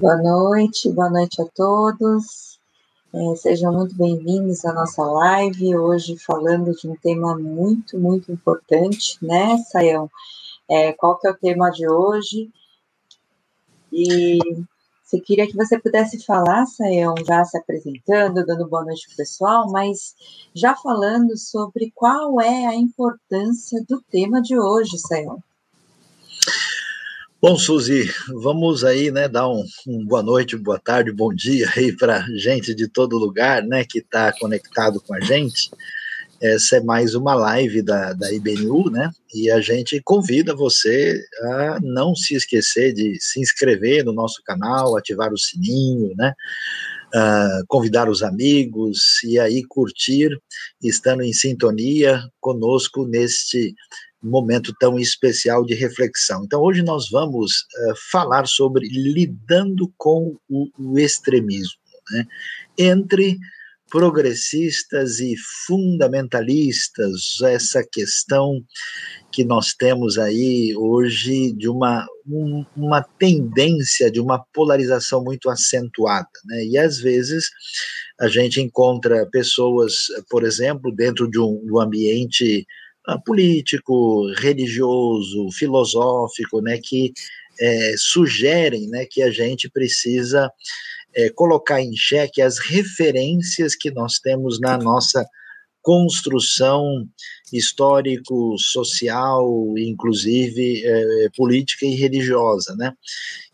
Boa noite, boa noite a todos. É, sejam muito bem-vindos à nossa live, hoje falando de um tema muito, muito importante, né, Sayão? É, qual que é o tema de hoje? E você queria que você pudesse falar, Sayão, já se apresentando, dando boa noite para o pessoal, mas já falando sobre qual é a importância do tema de hoje, Sayão. Bom, Suzy, vamos aí, né, dar um, um boa noite, boa tarde, bom dia aí para gente de todo lugar, né, que está conectado com a gente. Essa é mais uma live da, da IBNU, né, e a gente convida você a não se esquecer de se inscrever no nosso canal, ativar o sininho, né, uh, convidar os amigos e aí curtir, estando em sintonia conosco neste momento tão especial de reflexão. Então, hoje nós vamos uh, falar sobre lidando com o, o extremismo, né? entre progressistas e fundamentalistas, essa questão que nós temos aí hoje de uma, um, uma tendência, de uma polarização muito acentuada, né? E às vezes a gente encontra pessoas, por exemplo, dentro de um, um ambiente político, religioso, filosófico, né, que é, sugerem né, que a gente precisa é, colocar em xeque as referências que nós temos na nossa construção histórico, social, inclusive é, política e religiosa, né?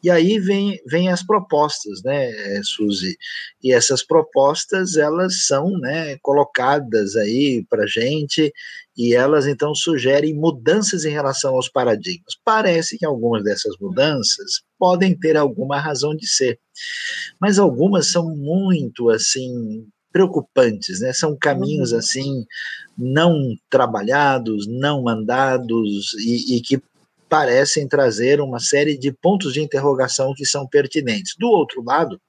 E aí vem, vem as propostas, né, Suzy? E essas propostas, elas são né, colocadas aí para gente e elas então sugerem mudanças em relação aos paradigmas. Parece que algumas dessas mudanças podem ter alguma razão de ser, mas algumas são muito assim preocupantes, né? São caminhos uhum. assim não trabalhados, não andados e, e que parecem trazer uma série de pontos de interrogação que são pertinentes. Do outro lado,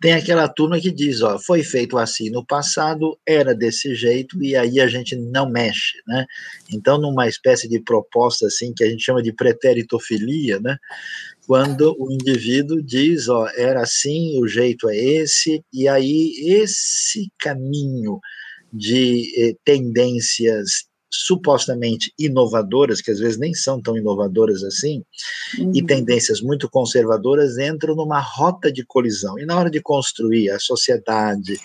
tem aquela turma que diz, ó, foi feito assim no passado, era desse jeito e aí a gente não mexe, né? Então, numa espécie de proposta assim que a gente chama de pretéritofilia, né? Quando o indivíduo diz, ó, era assim, o jeito é esse, e aí esse caminho de eh, tendências supostamente inovadoras, que às vezes nem são tão inovadoras assim, uhum. e tendências muito conservadoras entram numa rota de colisão. E na hora de construir a sociedade,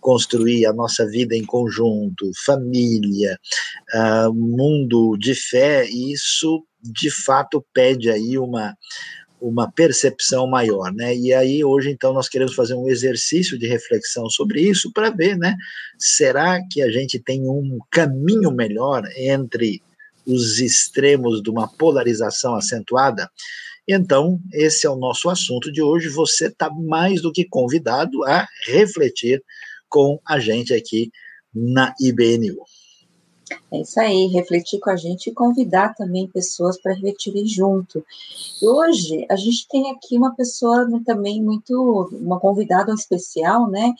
construir a nossa vida em conjunto, família, uh, mundo de fé, isso de fato pede aí uma uma percepção maior, né? E aí hoje então nós queremos fazer um exercício de reflexão sobre isso para ver, né? Será que a gente tem um caminho melhor entre os extremos de uma polarização acentuada? Então, esse é o nosso assunto de hoje. Você está mais do que convidado a refletir com a gente aqui na IBNU. É isso aí, refletir com a gente e convidar também pessoas para refletirem junto. E hoje a gente tem aqui uma pessoa também muito, uma convidada especial, né?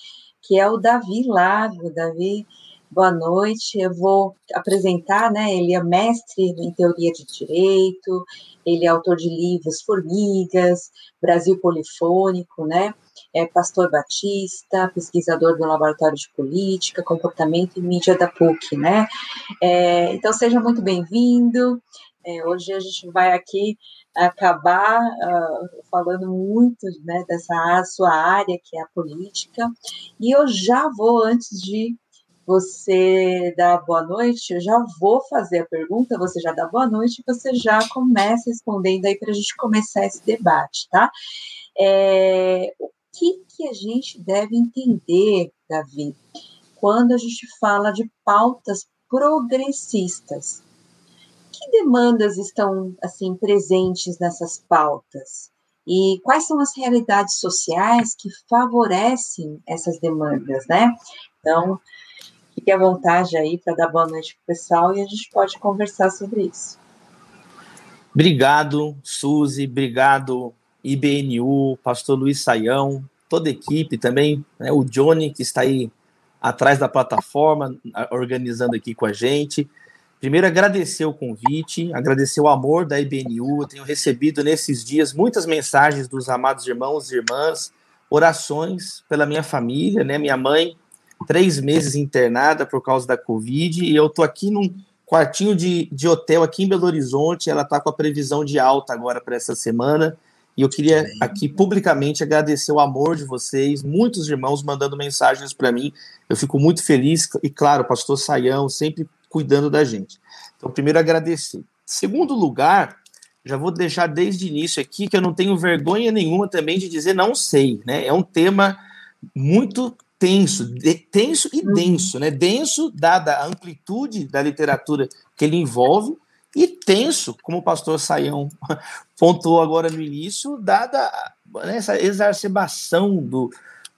Que é o Davi Lago. Davi, boa noite. Eu vou apresentar, né? Ele é mestre em teoria de direito, ele é autor de livros Formigas, Brasil Polifônico, né? É pastor batista, pesquisador do Laboratório de Política, Comportamento e Mídia da PUC, né? É, então, seja muito bem-vindo. É, hoje a gente vai aqui acabar uh, falando muito né, dessa sua área, que é a política, e eu já vou, antes de você dar boa noite, eu já vou fazer a pergunta, você já dá boa noite, você já começa respondendo aí para a gente começar esse debate, tá? É, que, que a gente deve entender, Davi, quando a gente fala de pautas progressistas? Que demandas estão assim presentes nessas pautas? E quais são as realidades sociais que favorecem essas demandas, né? Então, fique à vontade aí para dar boa noite para o pessoal e a gente pode conversar sobre isso. Obrigado, Suzy, obrigado, IBNU, pastor Luiz Saião, toda a equipe também, né, o Johnny, que está aí atrás da plataforma, organizando aqui com a gente. Primeiro, agradecer o convite, agradecer o amor da IBNU. Eu tenho recebido nesses dias muitas mensagens dos amados irmãos e irmãs, orações pela minha família, né? Minha mãe, três meses internada por causa da Covid, e eu tô aqui num quartinho de, de hotel aqui em Belo Horizonte. Ela tá com a previsão de alta agora para essa semana. E eu queria aqui publicamente agradecer o amor de vocês, muitos irmãos mandando mensagens para mim. Eu fico muito feliz e claro, pastor Saião sempre cuidando da gente. Então, primeiro agradecer. Segundo lugar, já vou deixar desde o início aqui que eu não tenho vergonha nenhuma também de dizer não sei, né? É um tema muito tenso, de, tenso e denso, né? Denso dada a amplitude da literatura que ele envolve e tenso, como o pastor Saião pontuou agora no início, dada né, essa exacerbação do,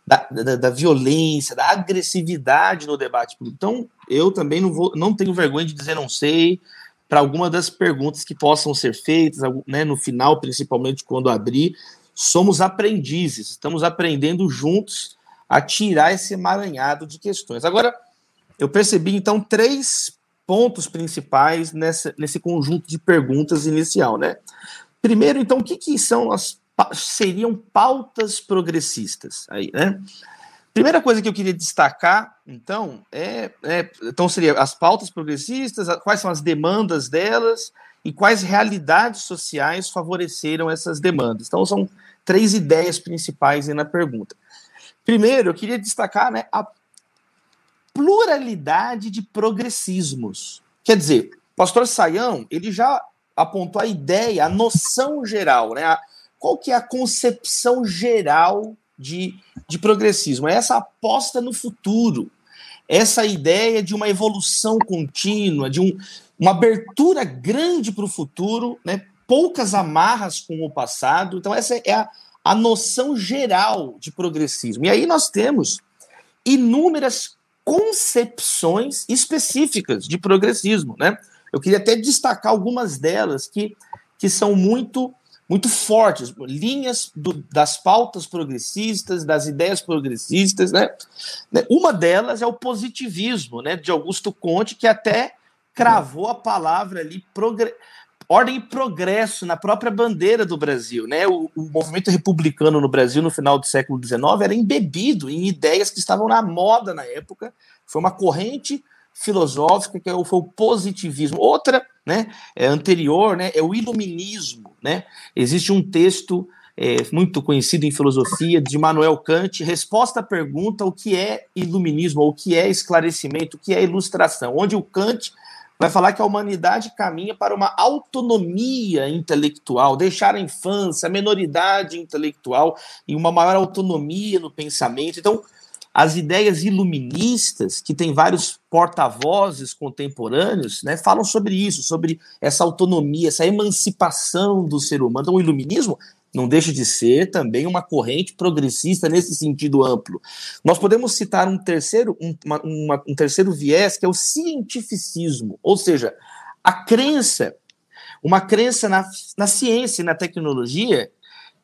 da, da, da, violência, da agressividade no debate público. Então, eu também não, vou, não tenho vergonha de dizer não sei para alguma das perguntas que possam ser feitas, né, no final, principalmente quando abrir. Somos aprendizes, estamos aprendendo juntos a tirar esse emaranhado de questões. Agora, eu percebi então três pontos principais nessa, nesse conjunto de perguntas inicial, né? Primeiro, então, o que, que são as seriam pautas progressistas aí, né? Primeira coisa que eu queria destacar, então, é, é então seria as pautas progressistas, quais são as demandas delas e quais realidades sociais favoreceram essas demandas. Então, são três ideias principais aí na pergunta. Primeiro, eu queria destacar né, a pluralidade de progressismos. Quer dizer, o pastor Saião, ele já apontou a ideia, a noção geral, né? Qual que é a concepção geral de, de progressismo? É essa aposta no futuro, essa ideia de uma evolução contínua, de um, uma abertura grande para o futuro, né? poucas amarras com o passado. Então, essa é a, a noção geral de progressismo. E aí nós temos inúmeras concepções específicas de progressismo, né? Eu queria até destacar algumas delas que, que são muito muito fortes, linhas do, das pautas progressistas, das ideias progressistas, né? Uma delas é o positivismo, né, de Augusto Conte, que até cravou a palavra ali ordem e progresso na própria bandeira do Brasil. Né? O, o, movimento republicano no Brasil no final do século XIX era embebido em ideias que estavam na moda na época. Foi uma corrente filosófica que é foi o positivismo. Outra, né, é anterior, né, é o iluminismo. Né? Existe um texto é, muito conhecido em filosofia de Manuel Kant, resposta à pergunta o que é iluminismo, o que é esclarecimento, o que é ilustração, onde o Kant vai falar que a humanidade caminha para uma autonomia intelectual, deixar a infância, a menoridade intelectual e uma maior autonomia no pensamento. Então, as ideias iluministas, que tem vários porta-vozes contemporâneos, né, falam sobre isso, sobre essa autonomia, essa emancipação do ser humano. Então, o iluminismo não deixa de ser também uma corrente progressista nesse sentido amplo. Nós podemos citar um terceiro, um, uma, um terceiro viés, que é o cientificismo, ou seja, a crença, uma crença na, na ciência e na tecnologia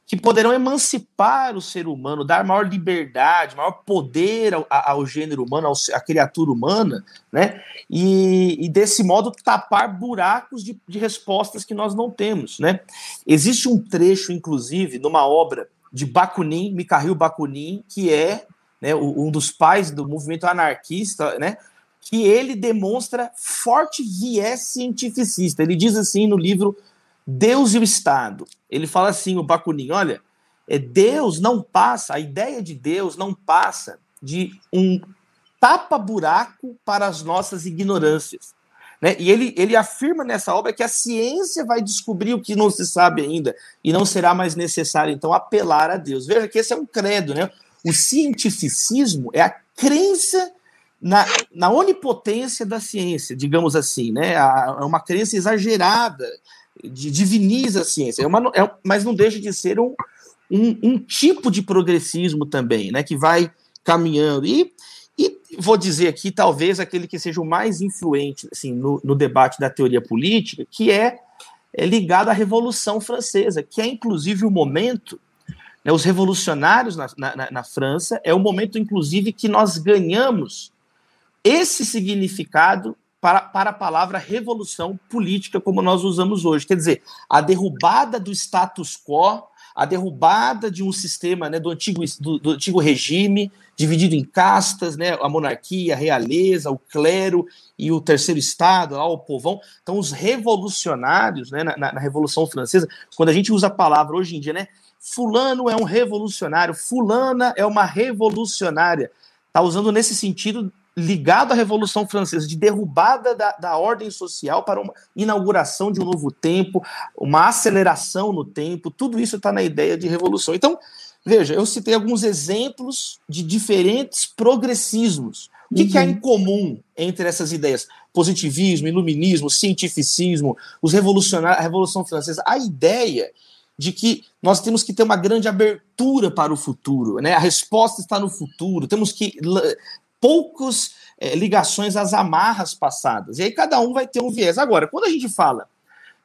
que poderão emancipar o ser humano, dar maior liberdade, maior poder ao, ao gênero humano, ao, à criatura humana, né? E, e, desse modo tapar buracos de, de, respostas que nós não temos, né? Existe um trecho, inclusive, numa obra de Bakunin, Mikhail Bakunin, que é né, um dos pais do movimento anarquista, né? Que ele demonstra forte viés cientificista. Ele diz assim no livro Deus e o Estado. Ele fala assim, o Bakunin, olha, é, Deus não passa, a ideia de Deus não passa de um tapa-buraco para as nossas ignorâncias. Né? E ele, ele afirma nessa obra que a ciência vai descobrir o que não se sabe ainda e não será mais necessário, então, apelar a Deus. Veja que esse é um credo, né? O cientificismo é a crença na, na onipotência da ciência, digamos assim, né? É uma crença exagerada diviniza a ciência, é uma, é, mas não deixa de ser um, um, um, tipo de progressismo também, né, que vai caminhando. E, e vou dizer aqui, talvez, aquele que seja o mais influente assim, no, no debate da teoria política, que é, é ligado à Revolução Francesa, que é inclusive o momento né, os revolucionários na, na, na, França, é o momento, inclusive, que nós ganhamos esse significado para, para a palavra revolução política, como nós usamos hoje. Quer dizer, a derrubada do status quo, a derrubada de um sistema né, do, antigo, do, do antigo regime, dividido em castas, né, a monarquia, a realeza, o clero e o terceiro estado, lá, o povão. Então, os revolucionários, né, na, na, Revolução Francesa, quando a gente usa a palavra hoje em dia, né, fulano é um revolucionário, fulana é uma revolucionária, está usando nesse sentido ligado à Revolução Francesa, de derrubada da, da ordem social para uma inauguração de um novo tempo, uma aceleração no tempo, tudo isso está na ideia de revolução. Então, veja, eu citei alguns exemplos de diferentes progressismos. O que, uhum. que há em uhum. comum entre essas ideias? Positivismo, iluminismo, cientificismo, os revolucionários, a Revolução Francesa. A ideia de que nós temos que ter uma grande abertura para o futuro, né? A resposta está no futuro. Temos que poucas é, ligações às amarras passadas. E aí cada um vai ter um viés. Agora, quando a gente fala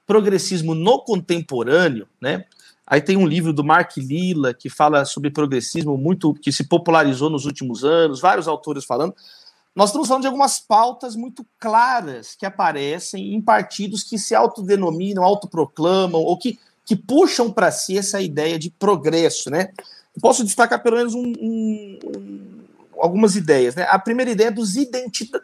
progressismo no contemporâneo, né? Aí tem um livro do Mark Lilla que fala sobre progressismo muito que se popularizou nos últimos anos, vários autores falando. Nós estamos falando de algumas pautas muito claras que aparecem em partidos que se autodenominam, autoproclamam ou que, que puxam para si essa ideia de progresso, né? posso destacar pelo menos um, um, algumas ideias. Né? A primeira ideia é dos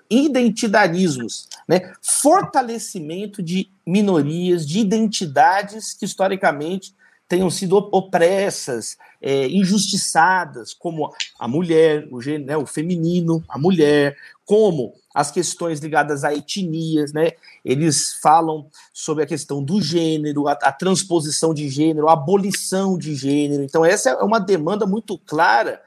identitarismos, né? fortalecimento de minorias, de identidades que historicamente tenham sido opressas, é, injustiçadas, como a mulher, o, né, o feminino, a mulher, como as questões ligadas a etnias, né? Eles falam sobre a questão do gênero, a, a transposição de gênero, a abolição de gênero. Então, essa é uma demanda muito clara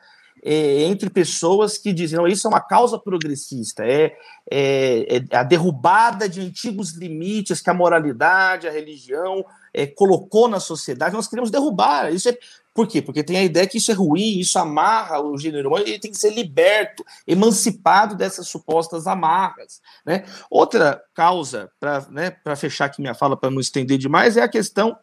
é, entre pessoas que dizem, não, isso é uma causa progressista, é, é, é, a derrubada de antigos limites que a moralidade, a religião é, colocou na sociedade, nós queremos derrubar. Isso é, por quê? Porque tem a ideia que isso é ruim, isso amarra o gênero humano, ele tem que ser liberto, emancipado dessas supostas amarras. Né? Outra causa, para né, fechar aqui minha fala, para não estender demais, é a questão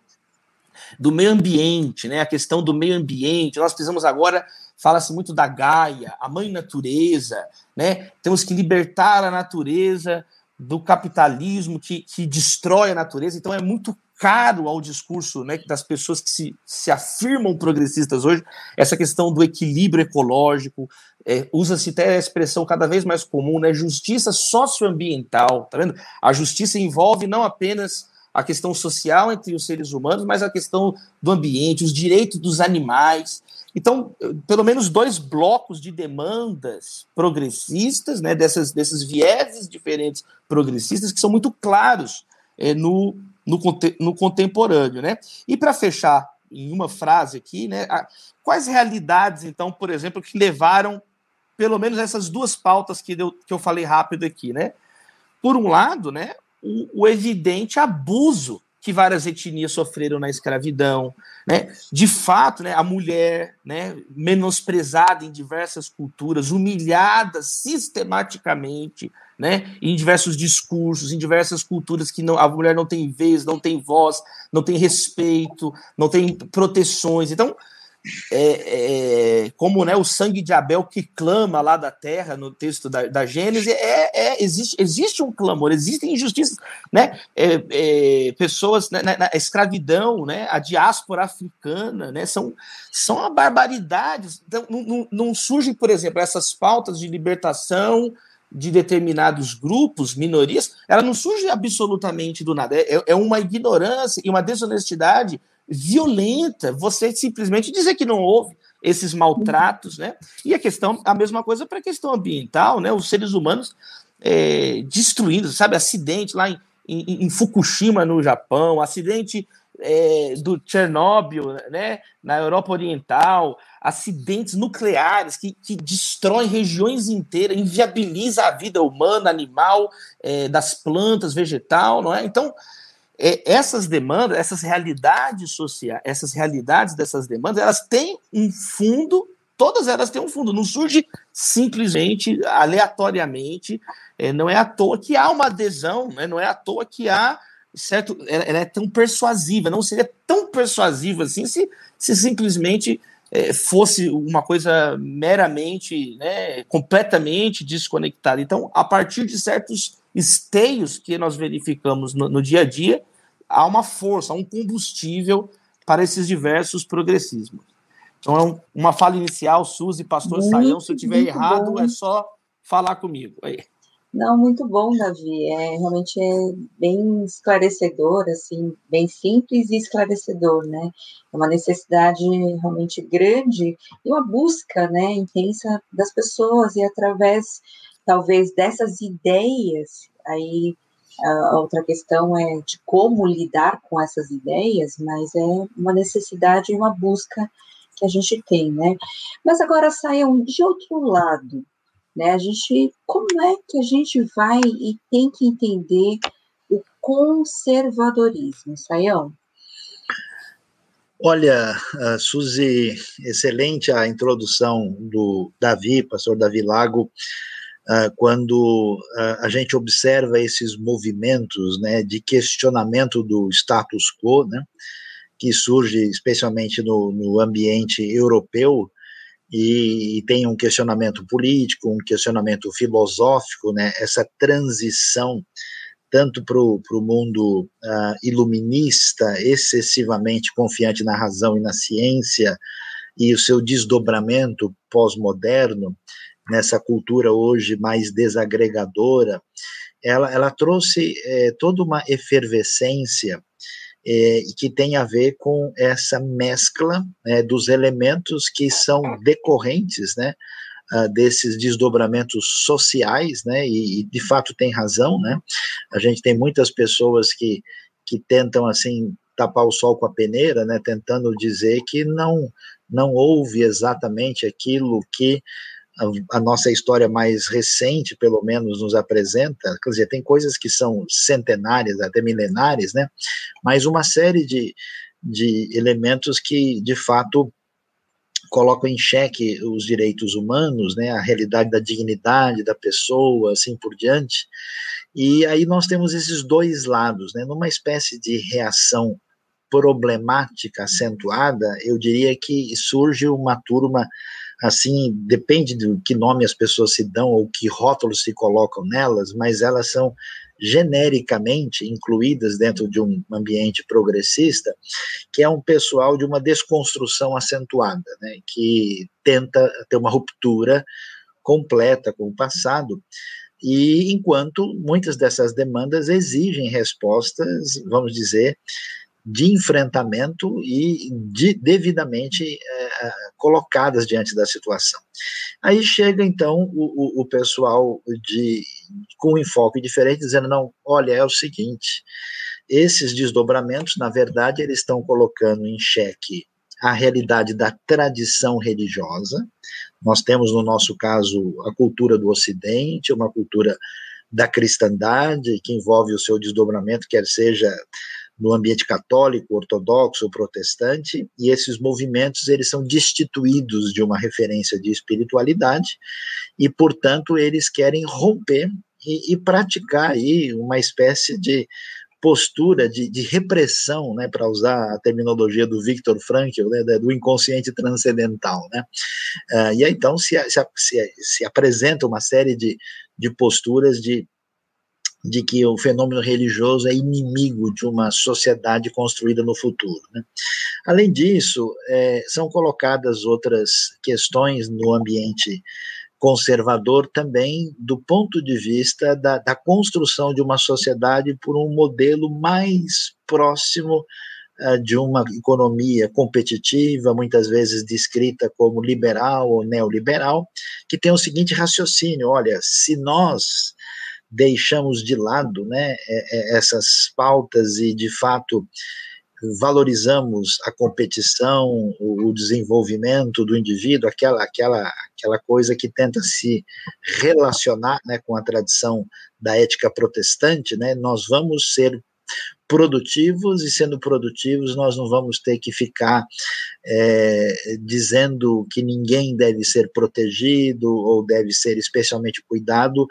do meio ambiente, né? A questão do meio ambiente. Nós precisamos agora fala-se muito da Gaia, a mãe natureza, né? Temos que libertar a natureza do capitalismo que, que destrói a natureza. Então é muito caro ao discurso né, das pessoas que se, se afirmam progressistas hoje essa questão do equilíbrio ecológico. É, Usa-se até a expressão cada vez mais comum, né? Justiça socioambiental, tá vendo? A justiça envolve não apenas a questão social entre os seres humanos, mas a questão do ambiente, os direitos dos animais. Então, pelo menos dois blocos de demandas progressistas, né, dessas, desses vieses diferentes progressistas, que são muito claros é, no, no, no contemporâneo. Né? E para fechar em uma frase aqui, né, quais realidades, então, por exemplo, que levaram pelo menos essas duas pautas que, deu, que eu falei rápido aqui, né? Por um lado, né, o, o evidente abuso que várias etnias sofreram na escravidão, né? De fato, né, a mulher, né, menosprezada em diversas culturas, humilhada sistematicamente, né, em diversos discursos, em diversas culturas que não, a mulher não tem vez, não tem voz, não tem respeito, não tem proteções. Então, é, é, como né, o sangue de Abel que clama lá da terra, no texto da, da Gênesis, é, é, existe, existe um clamor, existem injustiças, né, é, é, pessoas né, na, na, escravidão, né, a diáspora africana, né, são, são barbaridades. Então, não, não, não surgem, por exemplo, essas pautas de libertação de determinados grupos, minorias, ela não surge absolutamente do nada. É, é uma ignorância e uma desonestidade violenta você simplesmente dizer que não houve esses maltratos, né? E a questão, a mesma coisa para a questão ambiental, né? Os seres humanos é, destruindo, sabe? Acidente lá em, em, em Fukushima, no Japão, acidente é, do Chernobyl, né? Na Europa Oriental, acidentes nucleares que, que destroem regiões inteiras, inviabiliza a vida humana, animal, é, das plantas, vegetal, não é? Então, essas demandas, essas realidades sociais, essas realidades dessas demandas, elas têm um fundo, todas elas têm um fundo, não surge simplesmente, aleatoriamente, é, não é à toa que há uma adesão, né, não é à toa que há, certo, ela, ela é tão persuasiva, não seria tão persuasiva assim se, se simplesmente é, fosse uma coisa meramente, né, completamente desconectada. Então, a partir de certos esteios que nós verificamos no, no dia a dia, há uma força, há um combustível para esses diversos progressismos. Então, uma fala inicial, Suzy, pastor muito, Saião, se eu estiver errado, bom. é só falar comigo. Aí. Não, muito bom, Davi. É realmente é bem esclarecedor, assim, bem simples e esclarecedor, né? É uma necessidade realmente grande e uma busca, né, intensa das pessoas e através, talvez, dessas ideias. Aí a outra questão é de como lidar com essas ideias, mas é uma necessidade e uma busca que a gente tem, né? Mas agora saiam de outro lado, né? A gente, como é que a gente vai e tem que entender o conservadorismo, Saião? Olha, Suzy, excelente a introdução do Davi, pastor Davi Lago, quando a gente observa esses movimentos né, de questionamento do status quo, né, que surge especialmente no, no ambiente europeu, e, e, tem um questionamento político, um questionamento filosófico, né, essa transição tanto para o mundo uh, iluminista, excessivamente confiante na razão e na ciência, e o seu desdobramento pós-moderno, nessa cultura hoje mais desagregadora, ela, ela trouxe é, toda uma efervescência é, que tem a ver com essa mescla né, dos elementos que são decorrentes, né, uh, desses desdobramentos sociais, né, e, e, de fato tem razão, né, a gente tem muitas pessoas que, que tentam, assim, tapar o sol com a peneira, né, tentando dizer que não, não houve exatamente aquilo que a, nossa história mais recente, pelo menos, nos apresenta, quer dizer, tem coisas que são centenárias, até milenares, né? Mas uma série de, de elementos que, de fato, colocam em xeque os direitos humanos, né, a realidade da dignidade da pessoa, assim por diante. E aí nós temos esses dois lados, né, numa espécie de reação problemática acentuada, eu diria que surge uma turma assim, depende do que nome as pessoas se dão ou que rótulos se colocam nelas, mas elas são genericamente incluídas dentro de um ambiente progressista, que é um pessoal de uma desconstrução acentuada, né, que tenta ter uma ruptura completa com o passado, e enquanto muitas dessas demandas exigem respostas, vamos dizer, de enfrentamento e de, devidamente é, colocadas diante da situação. Aí chega então o, o, o, pessoal de, com um enfoque diferente, dizendo: não, olha, é o seguinte, esses desdobramentos, na verdade, eles estão colocando em xeque a realidade da tradição religiosa. Nós temos, no nosso caso, a cultura do Ocidente, uma cultura da cristandade, que envolve o seu desdobramento, quer seja no ambiente católico, ortodoxo, protestante, e esses movimentos eles são destituídos de uma referência de espiritualidade e, portanto, eles querem romper e, e praticar aí uma espécie de postura de, de repressão, né, para usar a terminologia do Viktor Frankl, né, do inconsciente transcendental, né, uh, e aí então se, se, se, se apresenta uma série de, de posturas de de que o fenômeno religioso é inimigo de uma sociedade construída no futuro. Né? Além disso, é, são colocadas outras questões no ambiente conservador também do ponto de vista da, da construção de uma sociedade por um modelo mais próximo uh, de uma economia competitiva, muitas vezes descrita como liberal ou neoliberal, que tem o seguinte raciocínio: olha, se nós deixamos de lado né, é, é, essas pautas e, de fato, valorizamos a competição, o, desenvolvimento do indivíduo, aquela, aquela, aquela coisa que tenta se relacionar né, com a tradição da ética protestante, né, nós vamos ser produtivos e sendo produtivos nós não vamos ter que ficar é, dizendo que ninguém deve ser protegido ou deve ser especialmente cuidado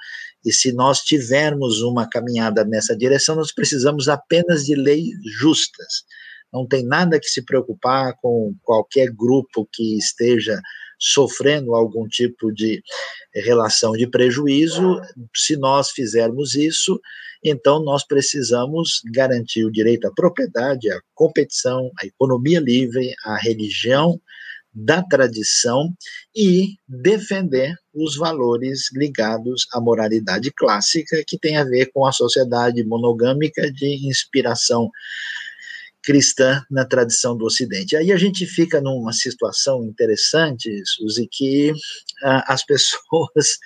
e se nós tivermos uma caminhada nessa direção nós precisamos apenas de leis justas não tem nada que se preocupar com qualquer grupo que esteja sofrendo algum tipo de relação de prejuízo. Se nós fizermos isso, então nós precisamos garantir o direito à propriedade, à competição, à economia livre, à religião da tradição e defender os valores ligados à moralidade clássica, que tem a ver com a sociedade monogâmica de inspiração cristã na tradição do Ocidente. Aí a gente fica numa situação interessante, Suzy, que ah, as pessoas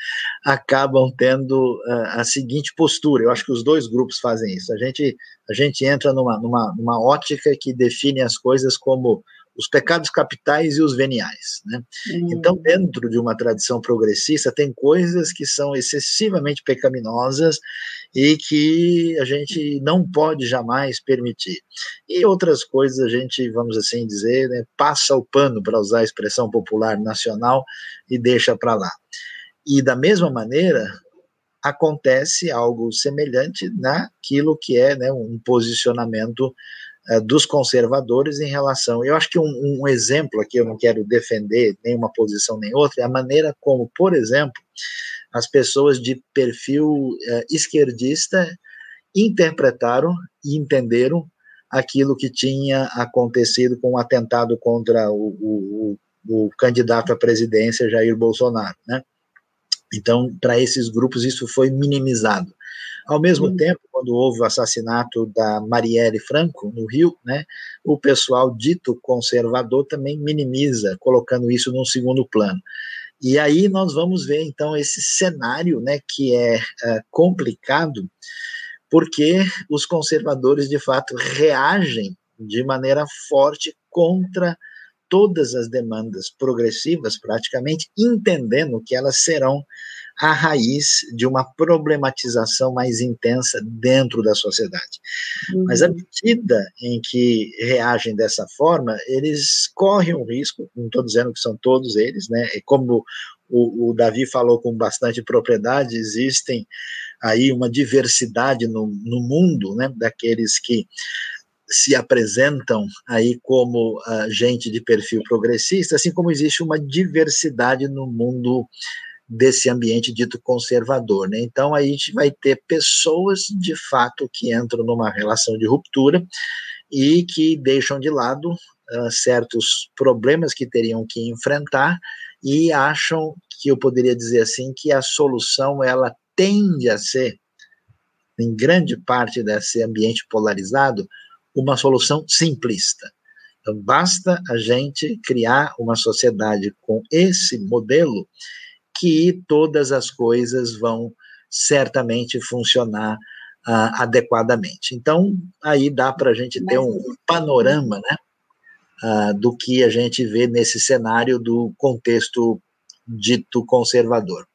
acabam tendo ah, a seguinte postura. Eu acho que os dois grupos fazem isso. A gente, a gente entra numa, numa, numa ótica que define as coisas como os pecados capitais e os veniais. Né? Uhum. Então, dentro de uma tradição progressista, tem coisas que são excessivamente pecaminosas e que a gente não pode jamais permitir. E outras coisas a gente, vamos assim dizer, né, passa o pano, para usar a expressão popular nacional, e deixa para lá. E da mesma maneira, acontece algo semelhante naquilo que é né, um posicionamento dos conservadores em relação. Eu acho que um, um, exemplo aqui, eu não quero defender nenhuma posição nem outra, é a maneira como, por exemplo, as pessoas de perfil uh, esquerdista interpretaram e entenderam aquilo que tinha acontecido com o atentado contra o, o, o candidato à presidência Jair Bolsonaro, né? Então, para esses grupos, isso foi minimizado. Ao mesmo uhum. tempo, quando houve o assassinato da Marielle Franco, no Rio, né, o pessoal dito conservador também minimiza, colocando isso num segundo plano. E aí nós vamos ver, então, esse cenário né, que é, é complicado, porque os conservadores, de fato, reagem de maneira forte contra todas as demandas progressivas, praticamente, entendendo que elas serão a raiz de uma problematização mais intensa dentro da sociedade. Uhum. Mas à medida em que reagem dessa forma, eles correm um risco, não estou dizendo que são todos eles, né? E como o, o, Davi falou com bastante propriedade, existem aí uma diversidade no, no mundo, né? Daqueles que se apresentam aí como uh, gente de perfil progressista, assim como existe uma diversidade no mundo desse ambiente dito conservador. Né? Então, aí a gente vai ter pessoas, de fato, que entram numa relação de ruptura e que deixam de lado uh, certos problemas que teriam que enfrentar e acham que eu poderia dizer assim que a solução ela tende a ser em grande parte desse ambiente polarizado uma solução simplista. Então, basta a gente criar uma sociedade com esse modelo que todas as coisas vão certamente funcionar uh, adequadamente. Então, aí dá para a gente ter um panorama né, uh, do que a gente vê nesse cenário do contexto dito conservador.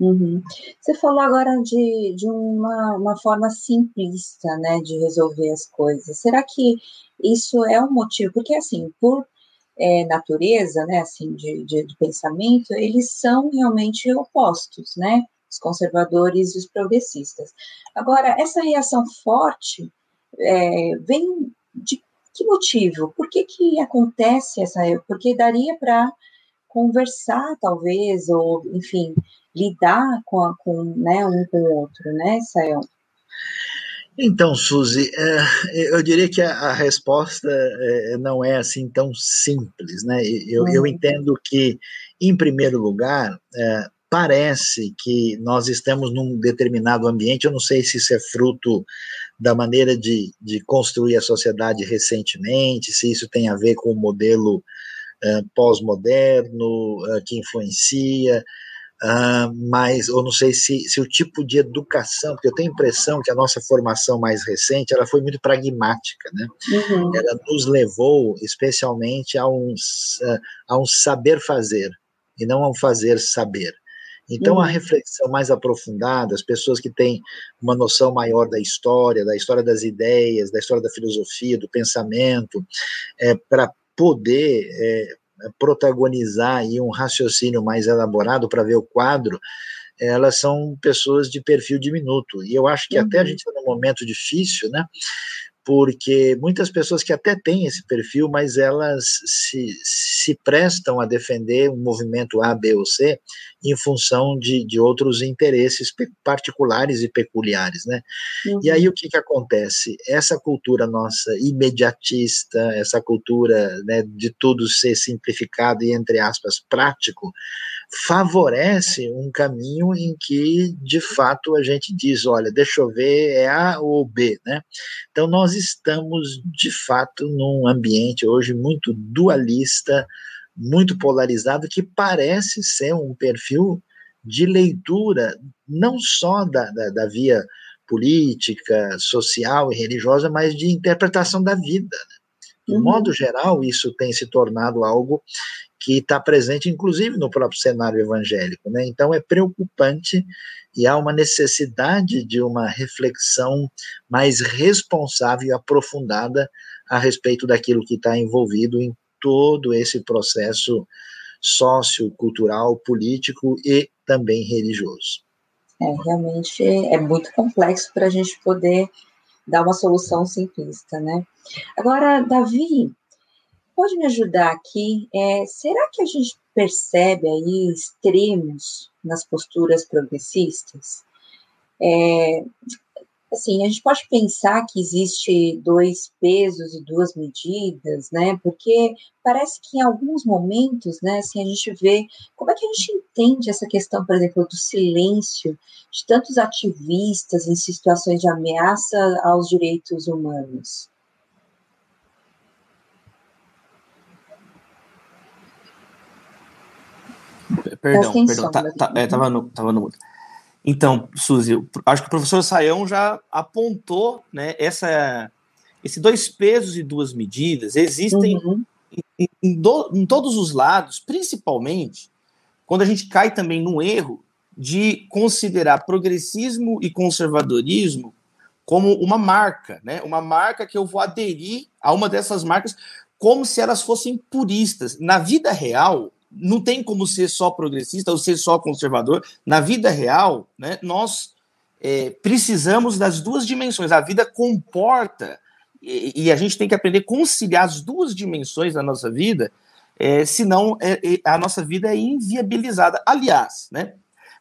Uhum. Você falou agora de, de uma, uma forma simplista né, de resolver as coisas. Será que isso é um motivo? Porque, assim, por é, natureza, né, assim, de, de, de, pensamento, eles são realmente opostos, né, os conservadores e os progressistas. Agora, essa reação forte é, vem de que motivo? Por que que acontece essa... Porque daria para conversar, talvez, ou, enfim, lidar com, a, com né, um com o outro, né, Sael? Então, Suzy, é, eu diria que a, resposta é, não é assim tão simples, né? Eu, eu uhum. entendo que, em primeiro lugar, é, parece que nós estamos num determinado ambiente, eu não sei se isso é fruto da maneira de, de construir a sociedade recentemente, se isso tem a ver com o modelo pós-moderno que influencia, Uh, mas eu não sei se, se o tipo de educação, porque eu tenho a impressão que a nossa formação mais recente ela foi muito pragmática, né? Uhum. Ela nos levou especialmente a um, a um saber fazer e não a um fazer saber. Então, uhum. a reflexão mais aprofundada, as pessoas que têm uma noção maior da história, da história das ideias, da história da filosofia, do pensamento, é, para poder é, protagonizar aí um raciocínio mais elaborado para ver o quadro, elas são pessoas de perfil diminuto. E eu acho que uhum. até a uhum. gente está num momento difícil, né? porque muitas pessoas que até têm esse perfil, mas elas se, se prestam a defender um movimento A, B ou C em função de, de outros interesses particulares e peculiares, né? Uhum. E aí o que, que acontece? Essa cultura nossa imediatista, essa cultura né, de tudo ser simplificado e, entre aspas, prático, favorece um caminho em que, de fato, a gente diz, olha, deixa eu ver, é A ou B, né? Então, nós estamos, de fato, num ambiente hoje muito dualista, muito polarizado, que parece ser um perfil de leitura, não só da, da, da via política, social e religiosa, mas de interpretação da vida. Né? De uhum. modo geral, isso tem se tornado algo que está presente, inclusive, no próprio cenário evangélico. Né? Então, é preocupante e há uma necessidade de uma reflexão mais responsável e aprofundada a respeito daquilo que está envolvido em todo esse processo sociocultural, político e também religioso. É, realmente é muito complexo para a gente poder dar uma solução simplista, né? Agora, Davi, pode me ajudar aqui? É, será que a gente percebe aí extremos nas posturas progressistas? É, assim, a gente pode pensar que existe dois pesos e duas medidas, né? Porque parece que em alguns momentos, né, assim, a gente vê como é que a gente entende essa questão, por exemplo, do silêncio de tantos ativistas em situações de ameaça aos direitos humanos. Perdão, perdão, tá, tá, é, tava no, tava no Então, Suzy, acho que o professor Saião já apontou, né, essa, esse dois pesos e duas medidas existem uhum. em, em, do, em todos os lados, principalmente quando a gente cai também no erro de considerar progressismo e conservadorismo como uma marca, né? Uma marca que eu vou aderir a uma dessas marcas como se elas fossem puristas. Na vida real, não tem como ser só progressista ou ser só conservador. Na vida real, né, nós é, precisamos das duas dimensões. A vida comporta, e, e, a gente tem que aprender a conciliar as duas dimensões da nossa vida, é, senão é, é a nossa vida é inviabilizada. Aliás, né,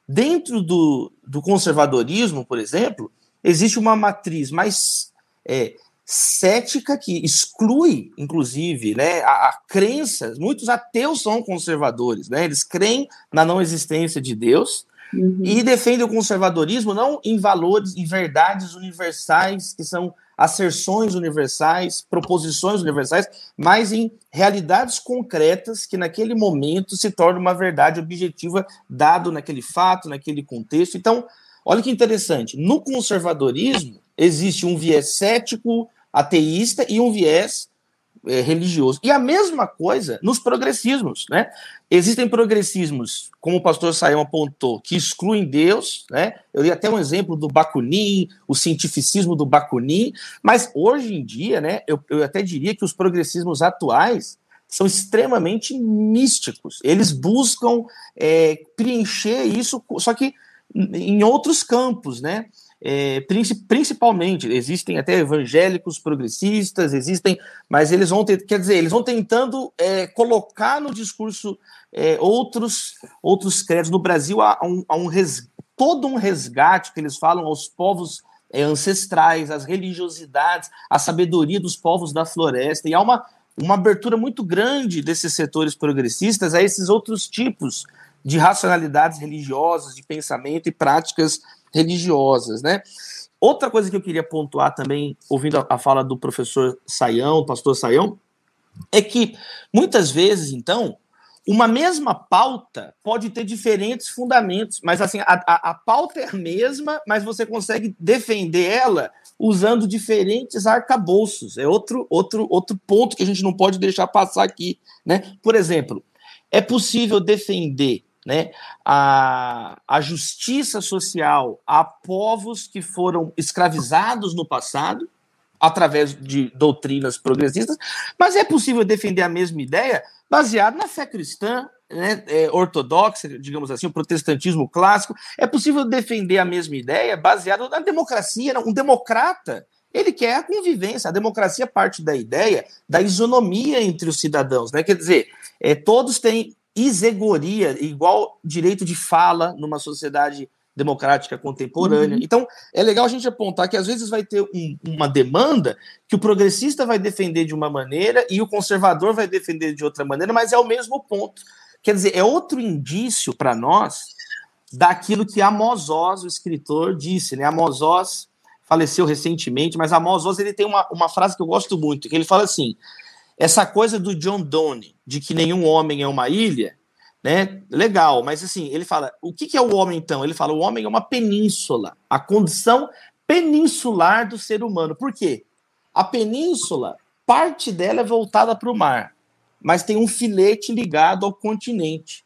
dentro do, do conservadorismo, por exemplo, existe uma matriz mais é, cética que exclui, inclusive, né, a, a crença. Muitos ateus são conservadores, né? Eles creem na não existência de Deus uhum. e defendem o conservadorismo não em valores, em verdades universais que são asserções universais, proposições universais, mas em realidades concretas que naquele momento se torna uma verdade objetiva dado naquele fato, naquele contexto. Então, olha que interessante, no conservadorismo existe um viés cético, ateísta e um viés é, religioso. E a mesma coisa nos progressismos, né? Existem progressismos, como o pastor Saião apontou, que excluem Deus, né? Eu li até um exemplo do Bakunin, o cientificismo do Bakunin, mas hoje em dia, né, eu, eu até diria que os progressismos atuais são extremamente místicos. Eles buscam é, preencher isso, só que em outros campos, né? É, principalmente, existem até evangélicos progressistas, existem, mas eles vão ter, quer dizer, eles vão tentando é, colocar no discurso é, outros outros créditos. No Brasil há um, há um res, todo um resgate que eles falam aos povos é, ancestrais, às religiosidades, à sabedoria dos povos da floresta, e há uma, uma abertura muito grande desses setores progressistas a esses outros tipos de racionalidades religiosas, de pensamento e práticas religiosas, né? Outra coisa que eu queria pontuar também, ouvindo a, a fala do professor Saião, pastor Saião, é que muitas vezes, então, uma mesma pauta pode ter diferentes fundamentos, mas assim, a, a, a, pauta é a mesma, mas você consegue defender ela usando diferentes arcabouços. É outro, outro, outro ponto que a gente não pode deixar passar aqui. Né? Por exemplo, é possível defender né, a, a justiça social a povos que foram escravizados no passado, através de doutrinas progressistas, mas é possível defender a mesma ideia baseado na fé cristã, né, é, ortodoxa, digamos assim, o protestantismo clássico. É possível defender a mesma ideia baseado na democracia. Um democrata Ele quer a convivência. A democracia parte da ideia da isonomia entre os cidadãos, né? Quer dizer, é, todos têm isegoria, igual direito de fala numa sociedade democrática contemporânea. Uhum. Então, é legal a gente apontar que às vezes vai ter um, uma demanda que o progressista vai defender de uma maneira e o conservador vai defender de outra maneira, mas é o mesmo ponto. Quer dizer, é outro indício para nós daquilo que Amos Oz, o escritor, disse. Né? Amos Oz faleceu recentemente, mas Amos Oz ele tem uma, uma frase que eu gosto muito, que ele fala assim, essa coisa do John Donne, de que nenhum homem é uma ilha, né? Legal, mas assim, ele fala: o que, que é o homem então? Ele fala: o homem é uma península, a condição peninsular do ser humano. Por quê? A península, parte dela é voltada para o mar, mas tem um filete ligado ao continente.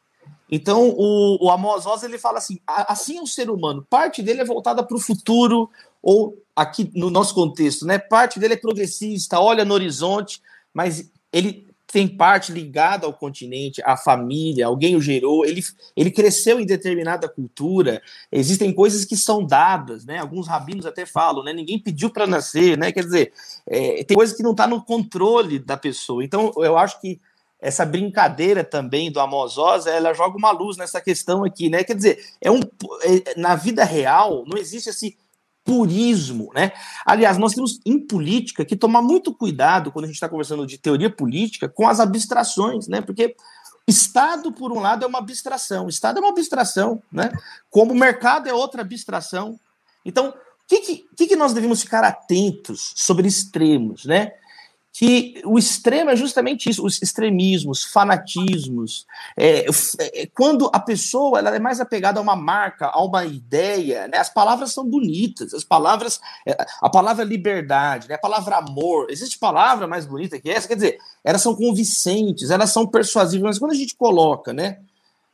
Então, o, o Amos Oz, ele fala assim: assim é o ser humano, parte dele é voltada para o futuro, ou aqui no nosso contexto, né? Parte dele é progressista, olha no horizonte, mas ele tem parte ligada ao continente, à família, alguém o gerou, ele, ele cresceu em determinada cultura, existem coisas que são dadas, né? Alguns rabinos até falam, né? Ninguém pediu para nascer, né? Quer dizer, é, tem coisas que não está no controle da pessoa. Então, eu acho que essa brincadeira também do Amos Oz, ela joga uma luz nessa questão aqui, né? Quer dizer, é um, é, na vida real não existe esse purismo, né? Aliás, nós temos em política que tomar muito cuidado quando a gente está conversando de teoria política com as abstrações, né? Porque Estado, por um lado, é uma abstração, Estado é uma abstração, né? Como mercado é outra abstração. Então, o que, que, que nós devemos ficar atentos sobre extremos, né? Que o extremo é justamente isso, os extremismos, fanatismos. É, é, quando a pessoa ela é mais apegada a uma marca, a uma ideia, né? as palavras são bonitas, as palavras, é, a palavra liberdade, né? a palavra amor, existe palavra mais bonita que essa? Quer dizer, elas são convincentes, elas são persuasivas, mas quando a gente coloca, né,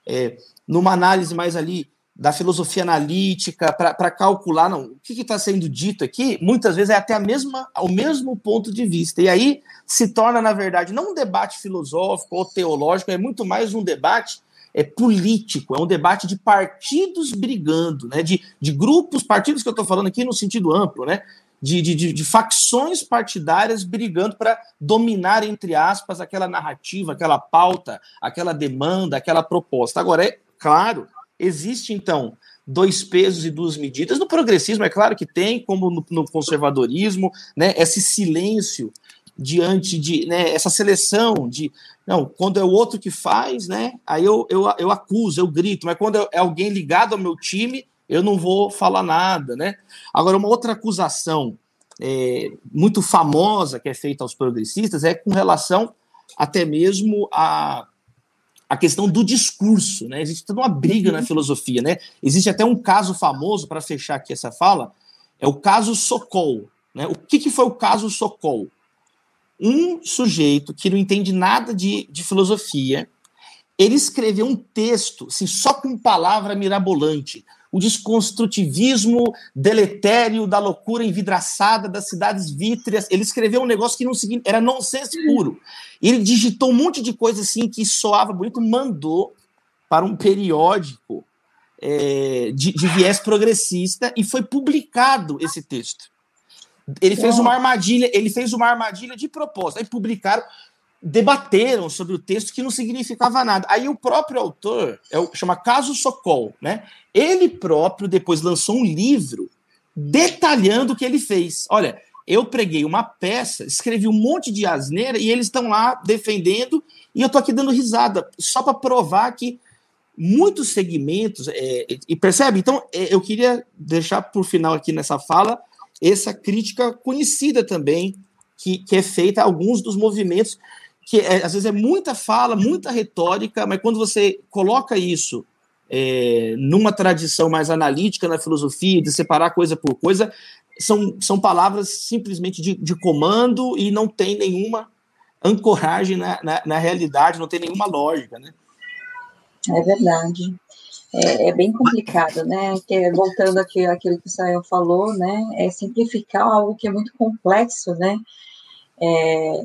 é, numa análise mais ali da filosofia analítica para calcular não, o que está sendo dito aqui, muitas vezes é até a mesma, o mesmo ponto de vista. E aí se torna, na verdade, não um debate filosófico ou teológico, é muito mais um debate é político, é um debate de partidos brigando, né? de, de grupos, partidos que eu estou falando aqui no sentido amplo, né? De, de, de, facções partidárias brigando para dominar, entre aspas, aquela narrativa, aquela pauta, aquela demanda, aquela proposta. Agora, é claro Existe, então, dois pesos e duas medidas. No progressismo, é claro que tem, como no, no conservadorismo, né, esse silêncio diante de né, essa seleção de não, quando é o outro que faz, né? Aí eu, eu, eu acuso, eu grito, mas quando é alguém ligado ao meu time, eu não vou falar nada, né? Agora, uma outra acusação é, muito famosa que é feita aos progressistas é com relação até mesmo a a questão do discurso, né? Existe toda uma briga na uhum. filosofia, né? Existe até um caso famoso, para fechar aqui essa fala, é o caso Sokol. Né? O que, que foi o caso Sokol? Um sujeito que não entende nada de, de filosofia, ele escreveu um texto, assim, só com palavra mirabolante, o desconstrutivismo deletério da loucura envidraçada das cidades vítreas. Ele escreveu um negócio que não seguia, era nonsense puro. Ele digitou um monte de coisa assim que soava bonito, mandou para um periódico é, de, de, viés progressista e foi publicado esse texto. Ele fez uma armadilha, ele fez uma armadilha de propósito. Aí publicaram debateram sobre o texto que não significava nada. Aí o próprio autor, é o, chama Caso Sokol, né? Ele próprio depois lançou um livro detalhando o que ele fez. Olha, eu preguei uma peça, escrevi um monte de asneira e eles estão lá defendendo e eu tô aqui dando risada, só para provar que muitos segmentos, é, e percebe? Então, é, eu queria deixar por final aqui nessa fala essa crítica conhecida também, que, que é feita a alguns dos movimentos que é, às vezes é muita fala, muita retórica, mas quando você coloca isso é, numa tradição mais analítica na filosofia, de separar coisa por coisa, são, são palavras simplesmente de, de comando e não tem nenhuma ancoragem na, na, na, realidade, não tem nenhuma lógica, né? É verdade. É, é bem complicado, né? Que, voltando aqui àquilo que o Sael falou, né? É simplificar algo que é muito complexo, né? É,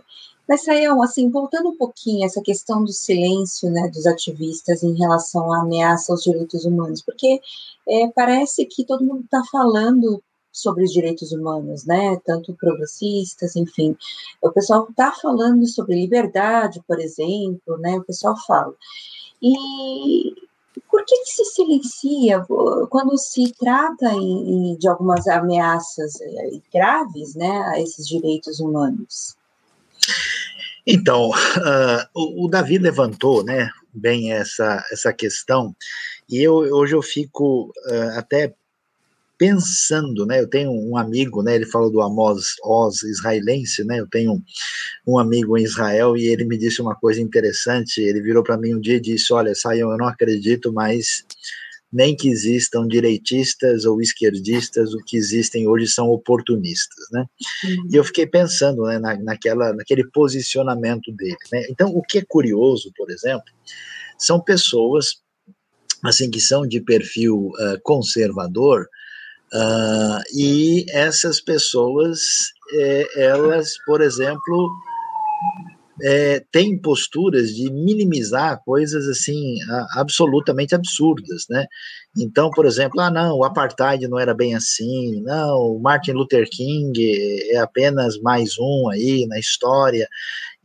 mas, Sayão, assim, voltando um pouquinho essa questão do silêncio né, dos ativistas em relação à ameaça aos direitos humanos, porque é, parece que todo mundo está falando sobre os direitos humanos, né? Tanto progressistas, enfim. O pessoal está falando sobre liberdade, por exemplo, né? O pessoal fala. E por que, que se silencia quando se trata em, de algumas ameaças eh, graves, né, a esses direitos humanos? Então, uh, o, o, Davi levantou, né, bem essa, essa questão, e eu, hoje eu fico uh, até pensando, né? Eu tenho um amigo, né? Ele falou do Amos Oz israelense, né? Eu tenho um, amigo em Israel e ele me disse uma coisa interessante. Ele virou para mim um dia e disse: Olha, Saião, eu não acredito mais nem que existam direitistas ou esquerdistas, o que existem hoje são oportunistas, né? Uhum. E eu fiquei pensando, né, na, naquela, naquele posicionamento dele, né? Então, o que é curioso, por exemplo, são pessoas assim que são de perfil uh, conservador, Uh, e essas pessoas, é, elas, por exemplo, é, têm posturas de minimizar coisas assim absolutamente absurdas, né? Então, por exemplo, ah, não, o apartheid não era bem assim, não, o Martin Luther King é apenas mais um aí na história,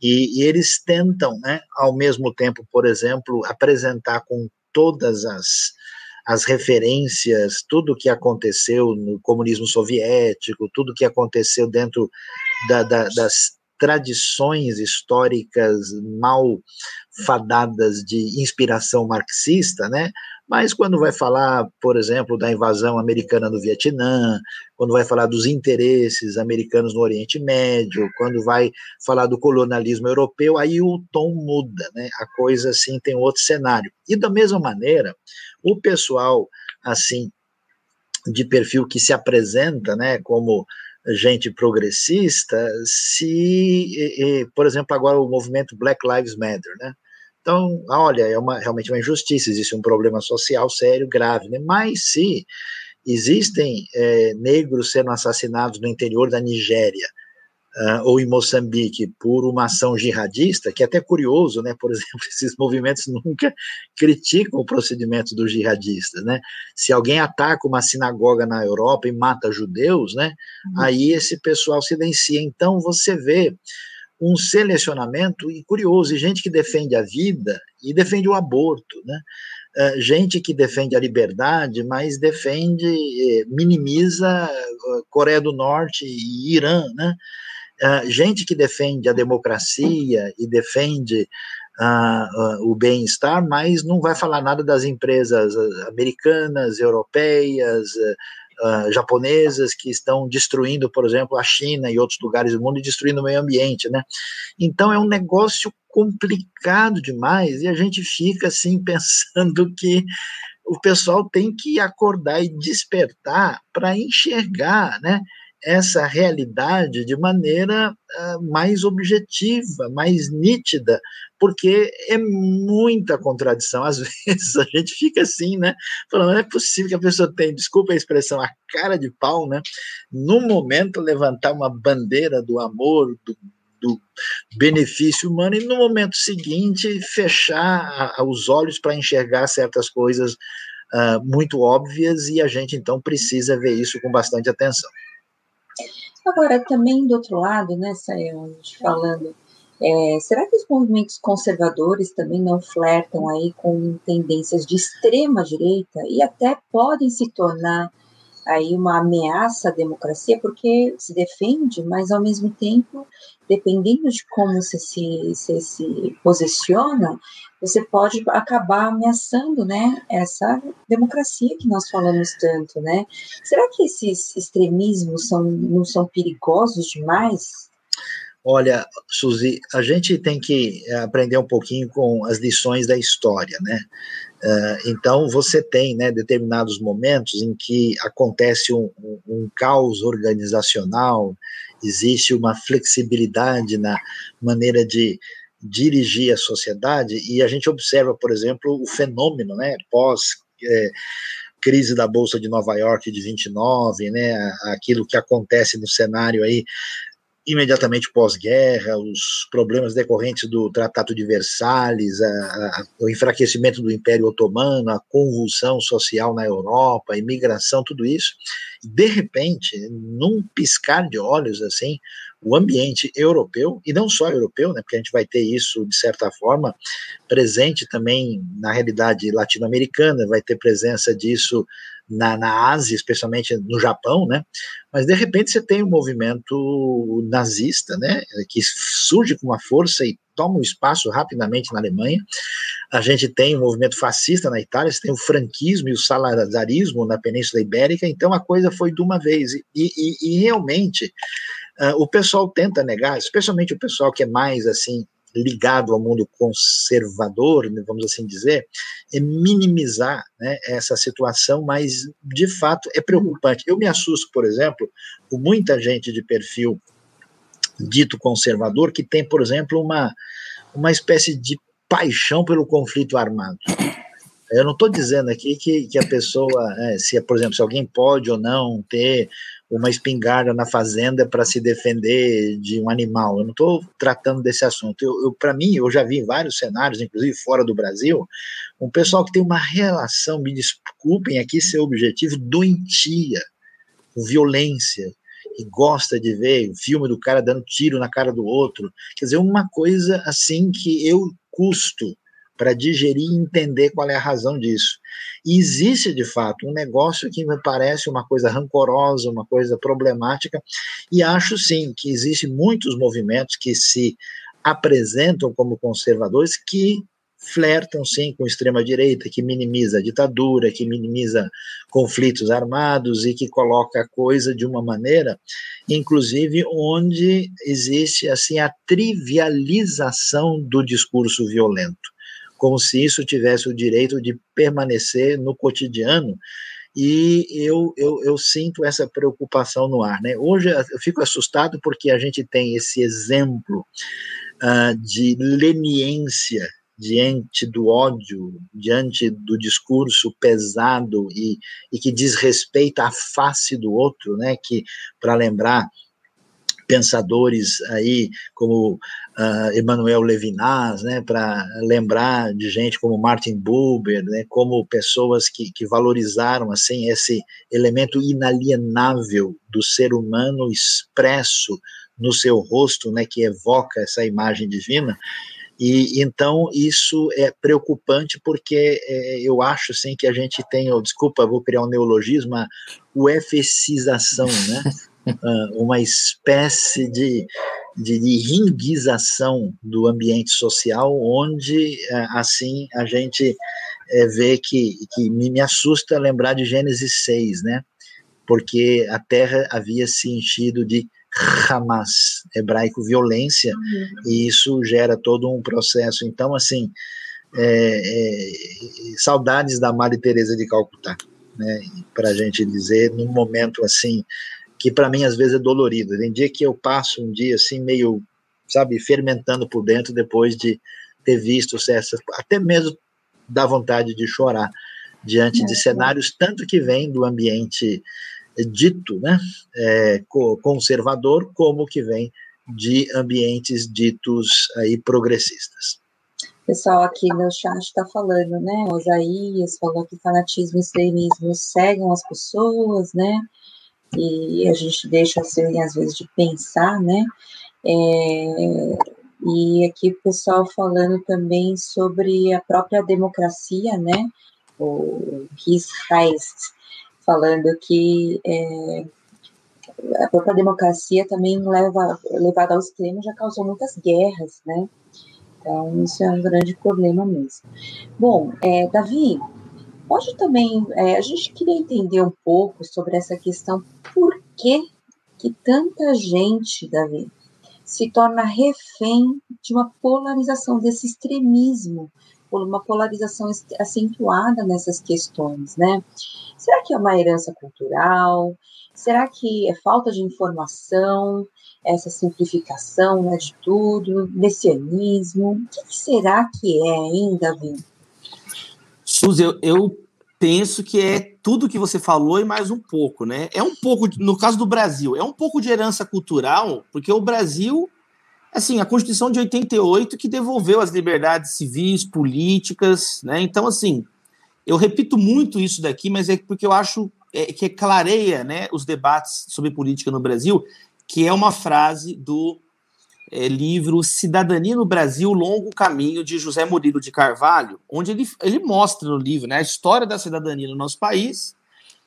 e, e eles tentam, né, ao mesmo tempo, por exemplo, apresentar com todas as as referências, tudo que aconteceu no comunismo soviético, tudo que aconteceu dentro da, da, das tradições históricas mal fadadas de inspiração marxista, né? Mas quando vai falar, por exemplo, da invasão americana no Vietnã, quando vai falar dos interesses americanos no Oriente Médio, quando vai falar do colonialismo europeu, aí o tom muda, né? A coisa assim tem outro cenário. E da mesma maneira, o pessoal, assim, de perfil que se apresenta, né, como gente progressista, se, por exemplo, agora o movimento Black Lives Matter, né? Então, olha, é uma, realmente uma injustiça, existe um problema social sério, grave, né? Mas se existem é, negros sendo assassinados no interior da Nigéria, uh, ou em Moçambique por uma ação jihadista, que é até curioso, né? Por exemplo, esses movimentos nunca criticam o procedimento dos jihadistas, né? Se alguém ataca uma sinagoga na Europa e mata judeus, né? Uhum. Aí esse pessoal silencia. Então você vê um selecionamento e curioso, e gente que defende a vida e defende o aborto, né? Uh, gente que defende a liberdade, mas defende, eh, minimiza uh, Coreia do Norte e Irã, né? Uh, gente que defende a democracia e defende uh, uh, o bem-estar, mas não vai falar nada das empresas americanas, europeias, Uh, japonesas que estão destruindo, por exemplo, a China e outros lugares do mundo e destruindo o meio ambiente, né? Então é um negócio complicado demais e a gente fica assim pensando que o pessoal tem que acordar e despertar para enxergar, né? Essa realidade de maneira uh, mais objetiva, mais nítida, porque é muita contradição. Às vezes a gente fica assim, né? Falando, não é possível que a pessoa tenha, desculpa a expressão, a cara de pau, né? No momento levantar uma bandeira do amor, do, do benefício humano e no momento seguinte fechar a, os olhos para enxergar certas coisas uh, muito óbvias e a gente então precisa ver isso com bastante atenção. Agora, também do outro lado, né, Sayão, falando, é, será que os movimentos conservadores também não flertam aí com tendências de extrema direita e até podem se tornar aí uma ameaça à democracia, porque se defende, mas ao mesmo tempo, dependendo de como você se, se, se posiciona, você pode acabar ameaçando, né, essa democracia que nós falamos tanto, né? Será que esses extremismos são, não são perigosos demais? Olha, Suzy, a gente tem que aprender um pouquinho com as lições da história, né? Uh, então, você tem né, determinados momentos em que acontece um, um, um, caos organizacional, existe uma flexibilidade na maneira de dirigir a sociedade, e a gente observa, por exemplo, o fenômeno né, pós. É, crise da Bolsa de Nova York de 29, né, aquilo que acontece no cenário aí imediatamente pós-guerra, os problemas decorrentes do Tratado de Versalhes, a, a, o enfraquecimento do Império Otomano, a convulsão social na Europa, a imigração, tudo isso. De repente, num piscar de olhos, assim, o ambiente europeu, e não só europeu, né, porque a gente vai ter isso, de certa forma, presente também na realidade latino-americana, vai ter presença disso na, na Ásia, especialmente no Japão, né? Mas de repente você tem um movimento nazista, né? Que surge com uma força e toma um espaço rapidamente na Alemanha. A gente tem o um movimento fascista na Itália, você tem o franquismo e o salazarismo na Península Ibérica, então a coisa foi de uma vez. E, e, e realmente uh, o pessoal tenta negar, especialmente o pessoal que é mais assim ligado ao mundo conservador, vamos assim dizer, é minimizar né, essa situação, mas de fato é preocupante. Eu me assusto, por exemplo, com muita gente de perfil dito conservador que tem, por exemplo, uma, uma espécie de paixão pelo conflito armado. Eu não estou dizendo aqui que, que a pessoa, é, se, por exemplo, se alguém pode ou não ter uma espingarda na fazenda para se defender de um animal. Eu não estou tratando desse assunto. Eu, eu para mim, eu já vi vários cenários, inclusive fora do Brasil, um pessoal que tem uma relação, me desculpem aqui ser objetivo, doentia, com violência, e gosta de ver o filme do cara dando tiro na cara do outro. Quer dizer, uma coisa assim que eu custo para digerir e entender qual é a razão disso. E existe, de fato, um negócio que me parece uma coisa rancorosa, uma coisa problemática, e acho sim que existem muitos movimentos que se apresentam como conservadores que flertam sim com extrema-direita, que minimiza a ditadura, que minimiza conflitos armados e que coloca a coisa de uma maneira, inclusive, onde existe assim a trivialização do discurso violento como se isso tivesse o direito de permanecer no cotidiano. E eu, eu, eu sinto essa preocupação no ar. Né? Hoje eu fico assustado porque a gente tem esse exemplo uh, de leniência diante do ódio, diante do discurso pesado e, e que diz respeito à face do outro, né? Que para lembrar pensadores aí como uh, Emmanuel Levinas, né, para lembrar de gente como Martin Buber, né, como pessoas que, que valorizaram assim esse elemento inalienável do ser humano expresso no seu rosto, né, que evoca essa imagem divina. E então isso é preocupante porque é, eu acho assim que a gente tem, oh, desculpa, vou criar um neologismo, a UFCização, né? uh, uma espécie de, de, de ringuização do ambiente social, onde, uh, assim, a gente uh, vê que, que me, assusta lembrar de Gênesis 6, né? Porque a terra havia se enchido de Hamas, hebraico violência, uhum. e isso gera todo um processo. Então, assim, é, é, saudades da Madre Teresa de Calcutá, né? Para a gente dizer, num momento assim que para mim às vezes é dolorido. Tem dia que eu passo um dia assim meio, sabe, fermentando por dentro depois de ter visto essas, até mesmo dá vontade de chorar diante é, de cenários tanto que vem do ambiente dito, né, é, conservador, como que vem de ambientes ditos aí progressistas. pessoal aqui no chat está falando, né? Osaías falou que fanatismo e extremismo cegam as pessoas, né? E a gente deixa assim, às vezes, de pensar, né? É, e aqui o pessoal falando também sobre a própria democracia, né? O His Heist, falando que é, a própria democracia também leva, levada ao extremo já causou muitas guerras, né? Então, isso é um grande problema mesmo. Bom, é, Davi, Pode também, é, a gente queria entender um pouco sobre essa questão, por que, que tanta gente, Davi, se torna refém de uma polarização, desse extremismo, uma polarização acentuada nessas questões, né? Será que é uma herança cultural? Será que é falta de informação, essa simplificação né, de tudo, messianismo? O que será que é, hein, Davi? Suzy, eu, eu penso que é tudo que você falou e mais um pouco, né? É um pouco, no caso do Brasil, é um pouco de herança cultural, porque o Brasil, assim, a Constituição de 88 que devolveu as liberdades civis, políticas, né? Então, assim, eu repito muito isso daqui, mas é porque eu acho é, que clareia, né, os debates sobre política no Brasil, que é uma frase do é, livro Cidadania no Brasil, Longo Caminho, de José Murilo de Carvalho, onde ele, ele mostra no livro né, a história da cidadania no nosso país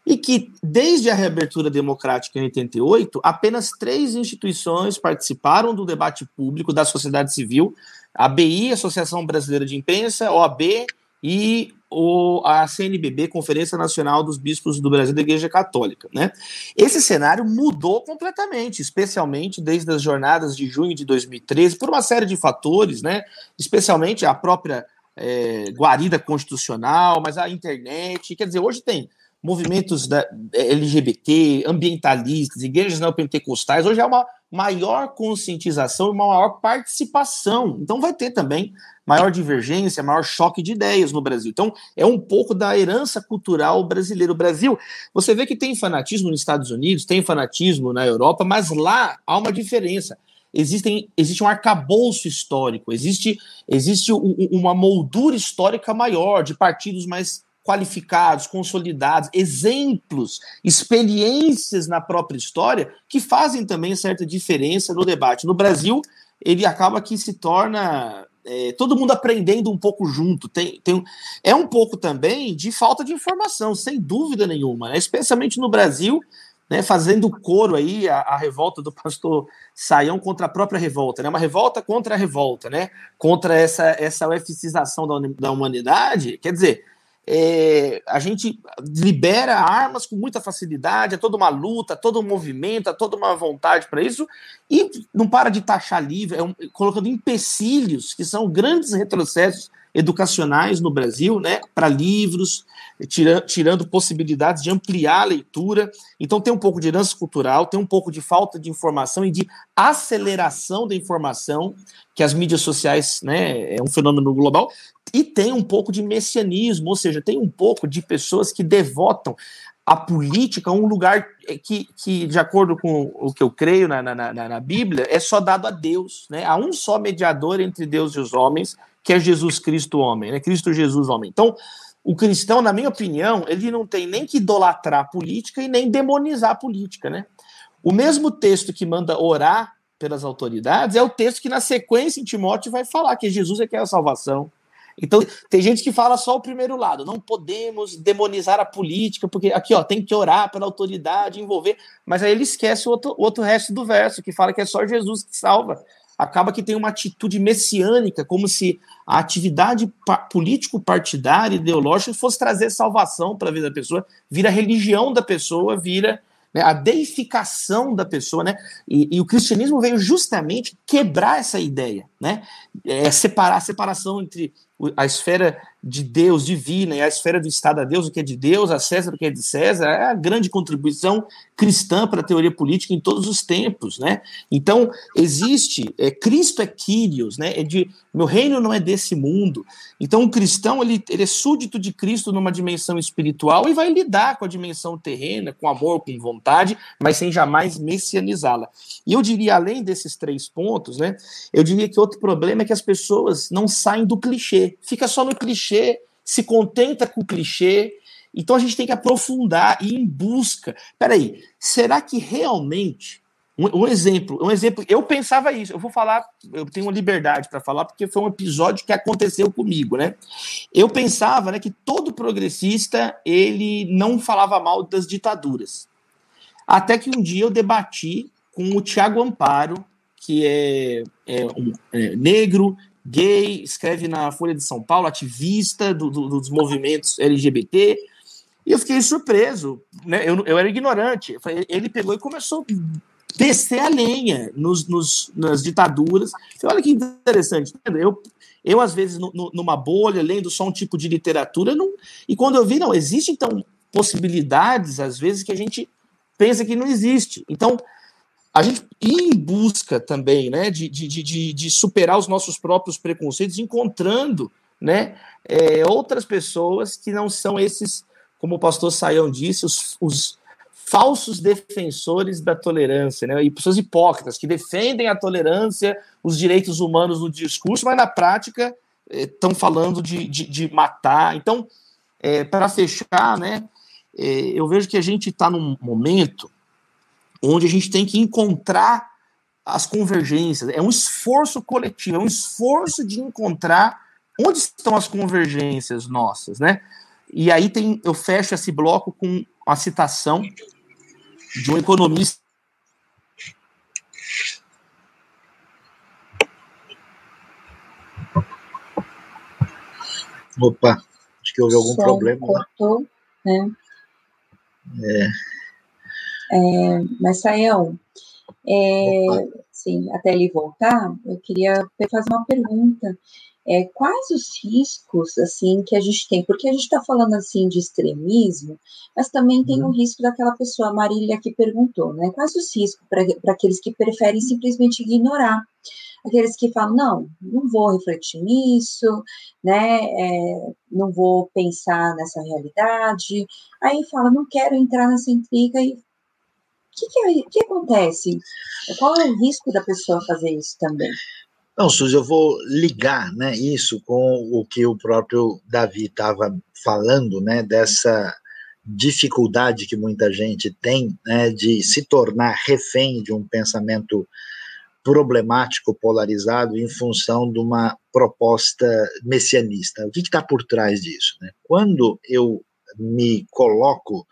e que, desde a reabertura democrática em 88, apenas três instituições participaram do debate público da sociedade civil, a ABI, Associação Brasileira de Imprensa, OAB e o, a CNBB, Conferência Nacional dos Bispos do Brasil da Igreja Católica. Né? Esse cenário mudou completamente, especialmente desde as jornadas de junho de 2013, por uma série de fatores, né? especialmente a própria é, guarida constitucional, mas a internet. Quer dizer, hoje tem movimentos da LGBT, ambientalistas, igrejas neopentecostais, hoje é uma maior conscientização e uma maior participação. Então vai ter também maior divergência, maior choque de ideias no Brasil. Então é um pouco da herança cultural brasileira. O Brasil, você vê que tem fanatismo nos Estados Unidos, tem fanatismo na Europa, mas lá há uma diferença. Existem, existe um arcabouço histórico, existe, existe uma moldura histórica maior de partidos mais qualificados, consolidados, exemplos, experiências na própria história que fazem também certa diferença no debate. No Brasil, ele acaba que se torna é, todo mundo aprendendo um pouco junto. Tem, tem, é um pouco também de falta de informação, sem dúvida nenhuma, né? especialmente no Brasil, né, fazendo coro aí a, a, revolta do pastor Saião contra a própria revolta, né, uma revolta contra a revolta, né, contra essa, essa UFCização da, da humanidade. Quer dizer, é, a gente libera armas com muita facilidade, é toda uma luta, todo um movimento, é toda uma vontade para isso, e não para de taxar livre, é um, colocando empecilhos que são grandes retrocessos educacionais no Brasil, né, para livros, tira, tirando possibilidades de ampliar a leitura. Então tem um pouco de herança cultural, tem um pouco de falta de informação e de aceleração da informação, que as mídias sociais, né, é um fenômeno global, e tem um pouco de messianismo, ou seja, tem um pouco de pessoas que devotam a política um lugar que, que, de acordo com o que eu creio na, na, na, na Bíblia, é só dado a Deus. Né? Há um só mediador entre Deus e os homens, que é Jesus Cristo homem, né? Cristo Jesus homem. Então, o cristão, na minha opinião, ele não tem nem que idolatrar a política e nem demonizar a política, né? O mesmo texto que manda orar pelas autoridades é o texto que na sequência em Timóteo vai falar que Jesus é que é a salvação. Então, tem gente que fala só o primeiro lado, não podemos demonizar a política, porque aqui, ó, tem que orar pela autoridade, envolver, mas aí ele esquece o outro, o outro resto do verso, que fala que é só Jesus que salva acaba que tem uma atitude messiânica, como se a atividade político-partidária, ideológica, fosse trazer salvação para a vida da pessoa, vira a religião da pessoa, vira né, a deificação da pessoa, né? E, e, o cristianismo veio justamente quebrar essa ideia, né? É, separar a separação entre a esfera de Deus divina e a esfera do Estado a Deus, o que é de Deus, a César, o que é de César, é a grande contribuição cristã para a teoria política em todos os tempos, né? Então, existe, é, Cristo é Kyrios, né? É de, meu reino não é desse mundo. Então, o cristão, ele, ele é súdito de Cristo numa dimensão espiritual e vai lidar com a dimensão terrena, com amor, com vontade, mas sem jamais messianizá-la. E eu diria, além desses três pontos, né? Eu diria que outro problema é que as pessoas não saem do clichê, fica só no clichê, se contenta com o clichê. Então a gente tem que aprofundar e ir em busca. Peraí, será que realmente um, um, exemplo, um exemplo, eu pensava isso, eu vou falar, eu tenho liberdade para falar, porque foi um episódio que aconteceu comigo, né? Eu pensava né, que todo progressista ele não falava mal das ditaduras. Até que um dia eu debati com o Tiago Amparo, que é, é, um, é negro, gay, escreve na Folha de São Paulo, ativista do, do, dos movimentos LGBT. E eu fiquei surpreso, né? Eu, eu era ignorante. Ele pegou e começou a descer a lenha nos, nos, nas ditaduras. Falei, olha que interessante. Eu, eu às vezes, no, numa bolha, lendo só um tipo de literatura, não, e quando eu vi, não, existe então possibilidades, às vezes, que a gente pensa que não existe. Então, a gente ir em busca também né, de, de, de, de superar os nossos próprios preconceitos, encontrando né, é, outras pessoas que não são esses como o pastor Saião disse, os, os falsos defensores da tolerância, né? E pessoas hipócritas que defendem a tolerância, os direitos humanos no discurso, mas na prática estão eh, falando de, de, de, matar. Então, é, para fechar, né? É, eu vejo que a gente está num momento onde a gente tem que encontrar as convergências. É um esforço coletivo, é um esforço de encontrar onde estão as convergências nossas, né? E aí tem, eu fecho esse bloco com a citação de um economista. Opa, acho que houve algum Só problema. Né? Cortou, né? É. é mas, Sayão, é, sim, até ele voltar, eu queria fazer uma pergunta. É, quais os riscos assim que a gente tem? Porque a gente está falando assim de extremismo, mas também tem o uhum. risco daquela pessoa, a Marília, que perguntou, né? Quais os riscos para aqueles que preferem simplesmente ignorar? Aqueles que falam, não, não vou refletir nisso, né? É, não vou pensar nessa realidade. Aí fala, não quero entrar nessa intriga e que, que, é, que acontece? Qual é o risco da pessoa fazer isso também? Não, Suzy, eu vou ligar né, isso com o que o próprio Davi estava falando, né, dessa dificuldade que muita gente tem né, de se tornar refém de um pensamento problemático, polarizado, em função de uma proposta messianista. O que está por trás disso? Né? Quando eu me coloco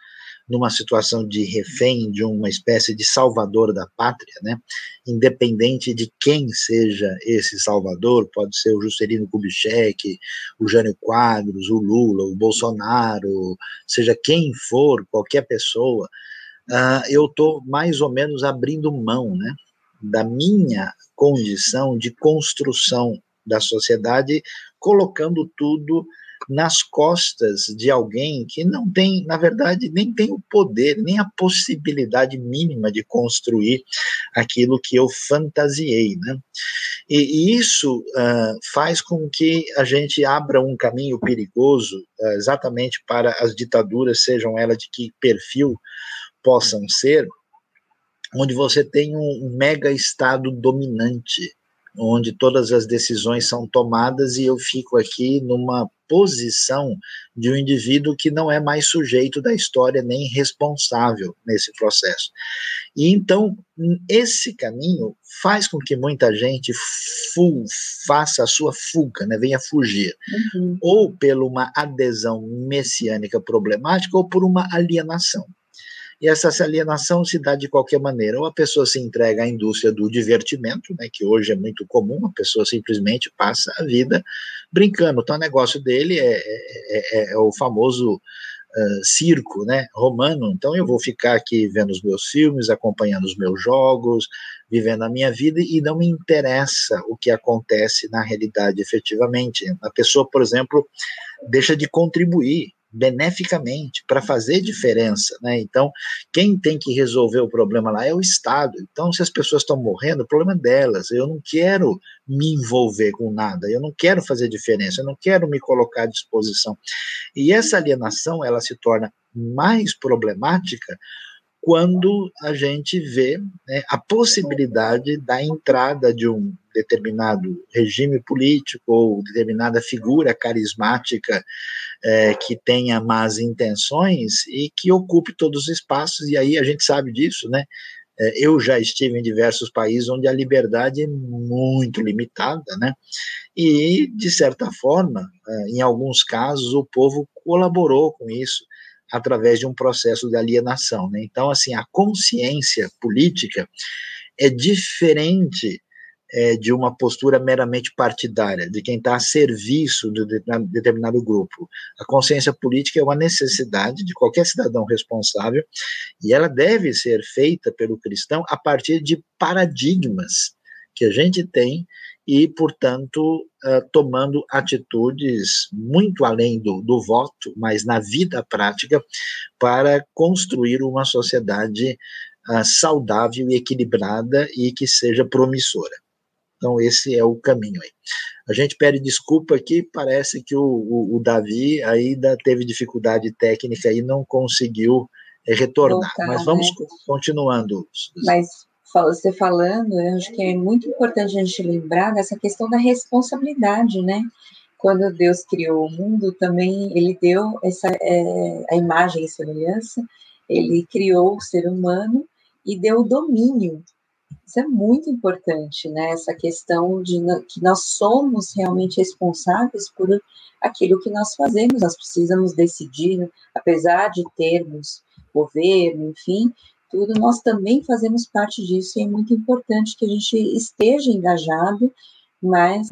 numa situação de refém, de uma espécie de salvador da pátria, né? independente de quem seja esse salvador, pode ser o Juscelino Kubitschek, o Jânio Quadros, o Lula, o Bolsonaro, seja quem for, qualquer pessoa, uh, eu estou mais ou menos abrindo mão né, da minha condição de construção da sociedade, colocando tudo nas costas de alguém que não tem, na verdade, nem tem o poder, nem a possibilidade mínima de construir aquilo que eu fantasiei, né? E, e isso uh, faz com que a gente abra um caminho perigoso, uh, exatamente para as ditaduras, sejam elas de que perfil possam ser, onde você tem um mega estado dominante, onde todas as decisões são tomadas e eu fico aqui numa posição de um indivíduo que não é mais sujeito da história nem responsável nesse processo. E então, esse caminho faz com que muita gente fu faça a sua fuga, né, venha fugir, uhum. ou por uma adesão messiânica problemática ou por uma alienação. E essa alienação se dá de qualquer maneira. Ou a pessoa se entrega à indústria do divertimento, né, que hoje é muito comum, a pessoa simplesmente passa a vida brincando. Então, o negócio dele é, é, é, é o famoso uh, circo né, romano. Então, eu vou ficar aqui vendo os meus filmes, acompanhando os meus jogos, vivendo a minha vida e não me interessa o que acontece na realidade efetivamente. A pessoa, por exemplo, deixa de contribuir beneficamente para fazer diferença, né? Então, quem tem que resolver o problema lá é o Estado. Então, se as pessoas estão morrendo, o problema é delas. Eu não quero me envolver com nada, eu não quero fazer diferença, eu não quero me colocar à disposição. E essa alienação, ela se torna mais problemática quando a gente vê né, a possibilidade da entrada de um determinado regime político ou determinada figura carismática é, que tenha más intenções e que ocupe todos os espaços, e aí a gente sabe disso, né? É, eu já estive em diversos países onde a liberdade é muito limitada, né? E, de certa forma, é, em alguns casos, o povo colaborou com isso através de um processo de alienação, né? Então, assim, a consciência política é diferente é, de uma postura meramente partidária, de quem está a serviço de determinado grupo. A consciência política é uma necessidade de qualquer cidadão responsável e ela deve ser feita pelo cristão a partir de paradigmas que a gente tem e, portanto, uh, tomando atitudes muito além do, do voto, mas na vida prática, para construir uma sociedade uh, saudável e equilibrada e que seja promissora. Então, esse é o caminho aí. A gente pede desculpa aqui, parece que o, o, o Davi ainda teve dificuldade técnica e não conseguiu é, retornar. Voltar, Mas vamos né? continuando. Mas você falando, eu acho que é muito importante a gente lembrar dessa questão da responsabilidade, né? Quando Deus criou o mundo, também Ele deu essa é, a imagem e semelhança, Ele criou o ser humano e deu o domínio isso é muito importante, né? Essa questão de que nós somos realmente responsáveis por aquilo que nós fazemos, nós precisamos decidir, apesar de termos governo, enfim, tudo, nós também fazemos parte disso e é muito importante que a gente esteja engajado, mas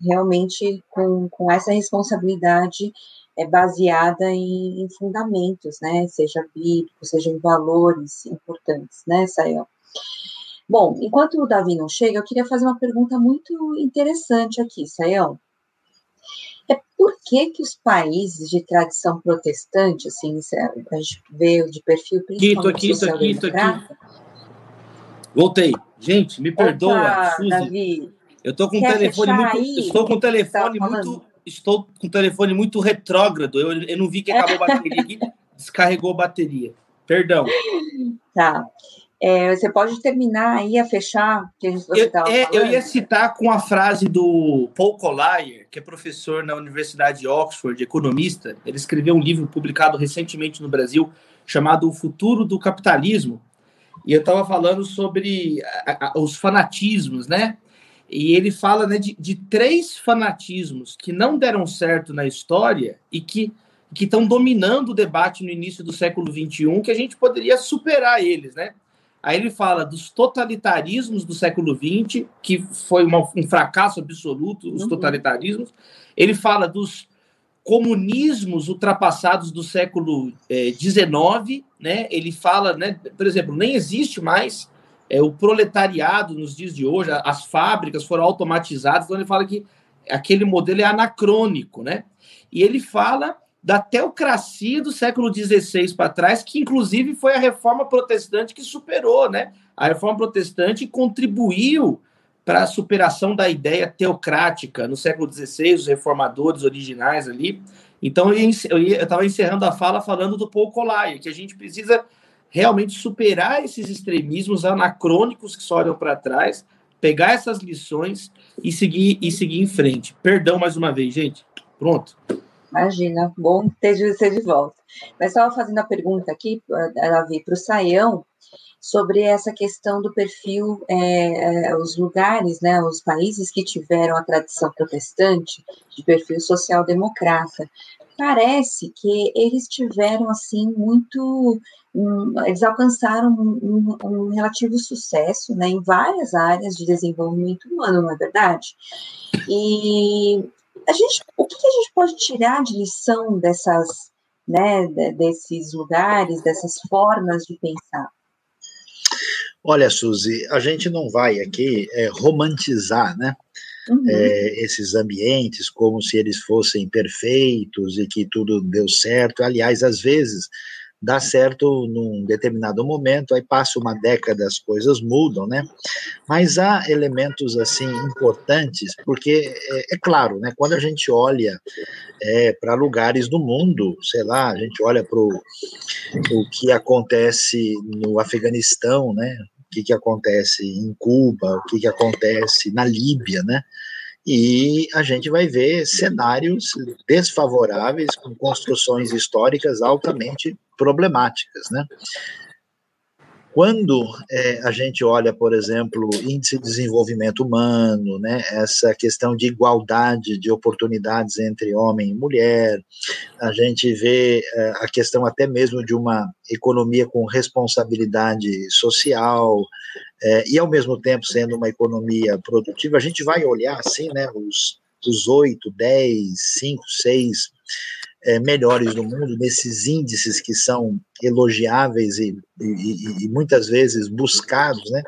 realmente com, com essa responsabilidade é baseada em, em fundamentos, né? Seja bíblico, seja em valores importantes, né, Sayel? Bom, enquanto o Davi não chega, eu queria fazer uma pergunta muito interessante aqui, Sayão. Por que que os países de tradição protestante, assim, a gente veio de perfil principalmente Quito, aqui, Quito, aqui. Voltei. Gente, me perdoa, Opa, Suzy. Davi. Eu estou com um telefone muito, aí? estou com um telefone tá muito, estou com um telefone muito retrógrado. Eu, eu não vi que acabou a bateria aqui, descarregou a bateria. Perdão. Tá. É, você pode terminar aí a fechar que você estava é, Eu ia citar com a frase do Paul Collier, que é professor na Universidade de Oxford, economista. Ele escreveu um livro publicado recentemente no Brasil chamado O Futuro do Capitalismo. E eu estava falando sobre a, a, os fanatismos, né? E ele fala né, de, de três fanatismos que não deram certo na história e que que estão dominando o debate no início do século XXI, que a gente poderia superar eles, né? Aí ele fala dos totalitarismos do século XX, que foi uma, um fracasso absoluto, os uhum. totalitarismos. Ele fala dos comunismos ultrapassados do século XIX, é, né? Ele fala, né, por exemplo, nem existe mais é, o proletariado nos dias de hoje, as fábricas foram automatizadas, então ele fala que aquele modelo é anacrônico, né? E ele fala da teocracia do século XVI para trás, que inclusive foi a reforma protestante que superou, né? A reforma protestante contribuiu para a superação da ideia teocrática no século XVI, os reformadores originais ali. Então, eu estava encerrando a fala falando do Paul Collier, que a gente precisa realmente superar esses extremismos anacrônicos que só olham para trás, pegar essas lições e seguir, e seguir em frente. Perdão mais uma vez, gente. Pronto. Imagina, bom ter você de volta. Mas estava fazendo a pergunta aqui, Davi, para o Saião, sobre essa questão do perfil, é, os lugares, né, os países que tiveram a tradição protestante de perfil social-democrata. Parece que eles tiveram, assim, muito. Um, eles alcançaram um, um, um, relativo sucesso né, em várias áreas de desenvolvimento humano, não é verdade? E a gente, o que a gente pode tirar de lição dessas, né, desses lugares, dessas formas de pensar? Olha, Suzy, a gente não vai aqui é, romantizar, né? Uhum. É, esses ambientes como se eles fossem perfeitos e que tudo deu certo. Aliás, às vezes dá certo num determinado momento, aí passa uma década, as coisas mudam, né? Mas há elementos assim importantes, porque é, é claro, né? Quando a gente olha é, para lugares do mundo, sei lá, a gente olha para o que acontece no Afeganistão, né? O que, que acontece em Cuba, o que, que acontece na Líbia, né? e a gente vai ver cenários desfavoráveis com construções históricas altamente problemáticas, né? Quando é, a gente olha, por exemplo, índice de desenvolvimento humano, né, essa questão de igualdade de oportunidades entre homem e mulher, a gente vê é, a questão até mesmo de uma economia com responsabilidade social, é, e ao mesmo tempo sendo uma economia produtiva, a gente vai olhar assim, né, os, 8, 10, 5, 6 é, melhores do mundo, nesses índices que são elogiáveis e, e, e, muitas vezes buscados, né?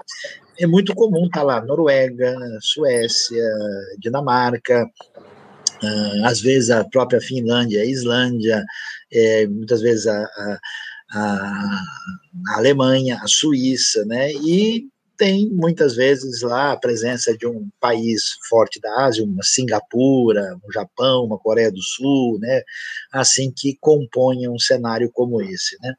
É muito comum estar tá lá Noruega, Suécia, Dinamarca, uh, às vezes a própria Finlândia, Islândia, é, muitas vezes a, a, a, a Alemanha, a Suíça, né? E tem muitas vezes lá a presença de um país forte da Ásia, uma Singapura, um Japão, uma Coreia do Sul, né, assim que compõem um cenário como esse, né.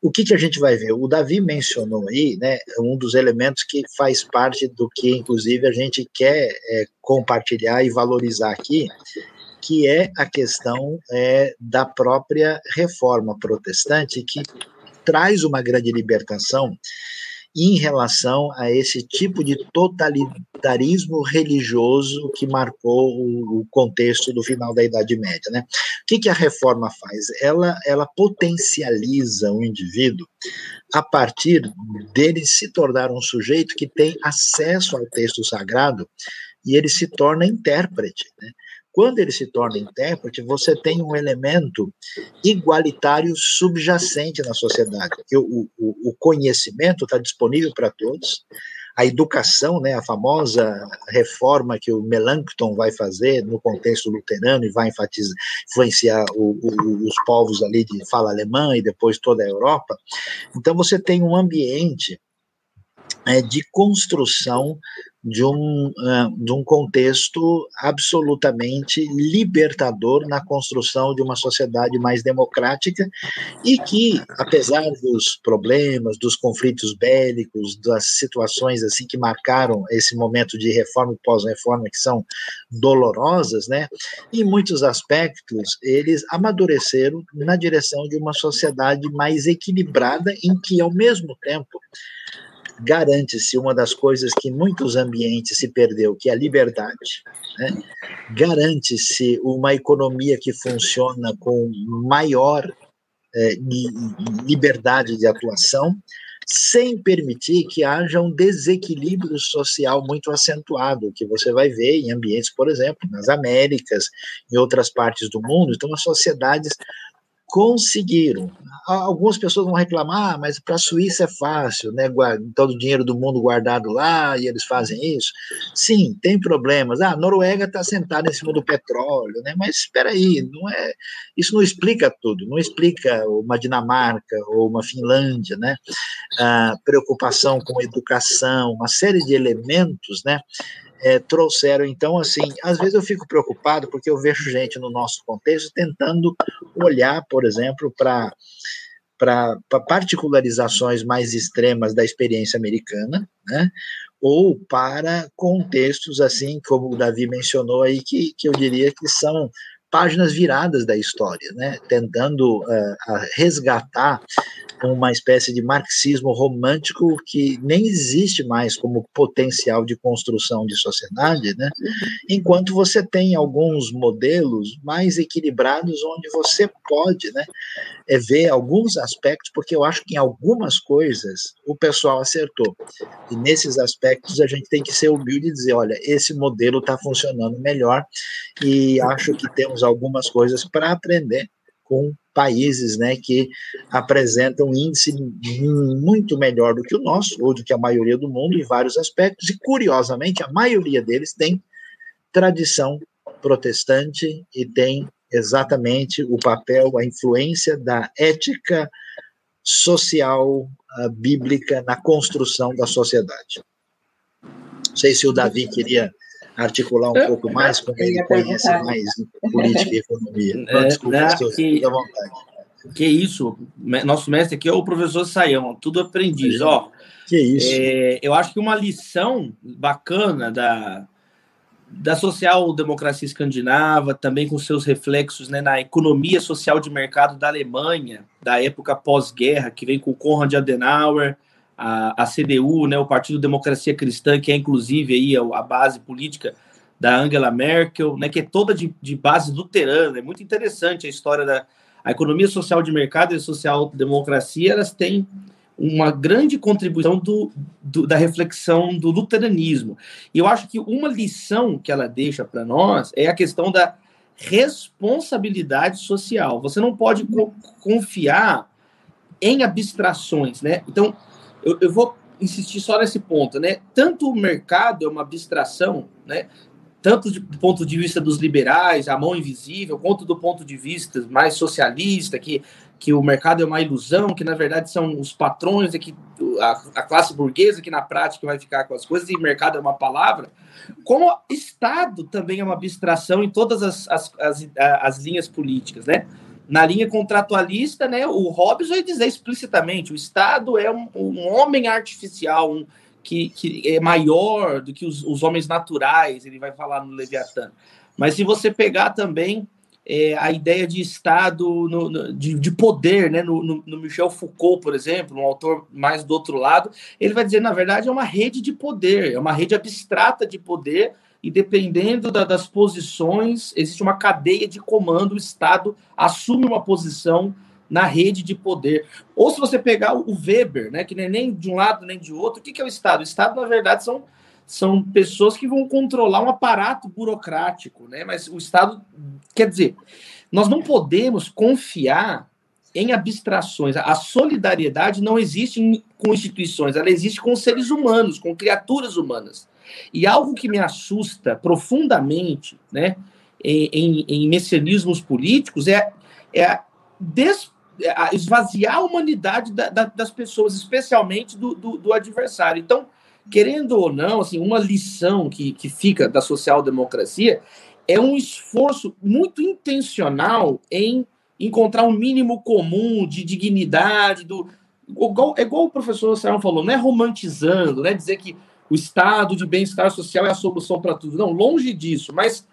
O que, que a gente vai ver? O Davi mencionou aí, né, um dos elementos que faz parte do que, inclusive, a gente quer é, compartilhar e valorizar aqui, que é a questão é, da própria reforma protestante, que traz uma grande libertação em relação a esse tipo de totalitarismo religioso que marcou o, contexto do final da Idade Média. Né? O que, que a reforma faz? Ela, ela potencializa o indivíduo a partir dele se tornar um sujeito que tem acesso ao texto sagrado e ele se torna intérprete. Né? Quando ele se torna intérprete, você tem um elemento igualitário subjacente na sociedade. O, o, o conhecimento está disponível para todos, a educação, né, a famosa reforma que o Melanchthon vai fazer no contexto luterano e vai enfatizar, influenciar o, o, os povos ali de fala alemã e depois toda a Europa. Então você tem um ambiente é, de construção de um, uh, de um contexto absolutamente libertador na construção de uma sociedade mais democrática e que, apesar dos problemas, dos conflitos bélicos, das situações assim que marcaram esse momento de reforma e pós-reforma que são dolorosas, né, em muitos aspectos eles amadureceram na direção de uma sociedade mais equilibrada em que, ao mesmo tempo, garante-se uma das coisas que muitos ambientes se perdeu, que é a liberdade. Né? Garante-se uma economia que funciona com maior é, liberdade de atuação, sem permitir que haja um desequilíbrio social muito acentuado, que você vai ver em ambientes, por exemplo, nas Américas, em outras partes do mundo. Então, as sociedades conseguiram. Algumas pessoas vão reclamar, ah, mas para a Suíça é fácil, né? Todo o dinheiro do mundo guardado lá e eles fazem isso. Sim, tem problemas. Ah, a Noruega está sentada em cima do petróleo, né? Mas espera aí, não é? Isso não explica tudo. Não explica uma Dinamarca ou uma Finlândia, né? A preocupação com educação, uma série de elementos, né? É, trouxeram. Então, assim, às vezes eu fico preocupado porque eu vejo gente no nosso contexto tentando olhar, por exemplo, para para particularizações mais extremas da experiência americana, né? ou para contextos assim, como o Davi mencionou aí, que, que eu diria que são páginas viradas da história, né? tentando uh, resgatar uma espécie de marxismo romântico que nem existe mais como potencial de construção de sociedade, né? enquanto você tem alguns modelos mais equilibrados onde você pode né, é ver alguns aspectos, porque eu acho que em algumas coisas o pessoal acertou. E nesses aspectos a gente tem que ser humilde e dizer: olha, esse modelo está funcionando melhor e acho que temos algumas coisas para aprender com países né, que apresentam índice muito melhor do que o nosso, ou do que a maioria do mundo, em vários aspectos, e curiosamente, a maioria deles tem tradição protestante e tem exatamente o papel, a influência da ética social bíblica na construção da sociedade. Não sei se o Davi queria articular um é, pouco mais, como ele conhece mais política e economia. É, desculpa, é, que, à vontade. Que isso, nosso mestre aqui é o professor Saião, tudo aprendiz, ó. Que isso. É, eu acho que uma lição bacana da, da social-democracia escandinava, também com seus reflexos né, na economia social de mercado da Alemanha, da época pós-guerra, que vem com Konrad Adenauer, a, a CDU, né, o Partido Democracia Cristã, que é inclusive aí a, base política da Angela Merkel, né, que é toda de, de base luterana. É muito interessante a história da a economia social de mercado e a social-democracia, elas têm uma grande contribuição do, do, da reflexão do luteranismo. E eu acho que uma lição que ela deixa para nós é a questão da responsabilidade social. Você não pode co confiar em abstrações, né? Então, eu, eu vou insistir só nesse ponto, né? Tanto o mercado é uma abstração, né? tanto do ponto de vista dos liberais, a mão invisível, quanto do ponto de vista mais socialista, que, que o mercado é uma ilusão, que na verdade são os patrões, que a, a classe burguesa que na prática vai ficar com as coisas, e mercado é uma palavra, como Estado também é uma abstração em todas as, as, as, as linhas políticas, né? Na linha contratualista, né, o Hobbes vai dizer explicitamente, o Estado é um, um homem artificial, um, que, que é maior do que os, os homens naturais, ele vai falar no Leviatã. Mas se você pegar também é, a ideia de Estado, no, no, de, de, poder, né? No, no, no, Michel Foucault, por exemplo, um autor mais do outro lado, ele vai dizer, na verdade, é uma rede de poder, é uma rede abstrata de poder, e dependendo da, das posições, existe uma cadeia de comando, o Estado assume uma posição na rede de poder. Ou se você pegar o Weber, né, que é nem de um lado nem de outro, o que, que é o Estado? O Estado, na verdade, são, são pessoas que vão controlar um aparato burocrático, né? Mas o Estado, quer dizer, nós não podemos confiar em abstrações. A solidariedade não existe com instituições, ela existe com seres humanos, com criaturas humanas. E algo que me assusta profundamente, né, em, em, messianismos políticos é, é des, esvaziar a humanidade da, da, das pessoas, especialmente do, do, do, adversário. Então, querendo ou não, assim, uma lição que, que fica da social-democracia é um esforço muito intencional em encontrar um mínimo comum de dignidade, do, igual, é igual o professor Sarão falou, não é romantizando, né, dizer que o estado de bem-estar social é a solução para tudo. Não, longe disso, mas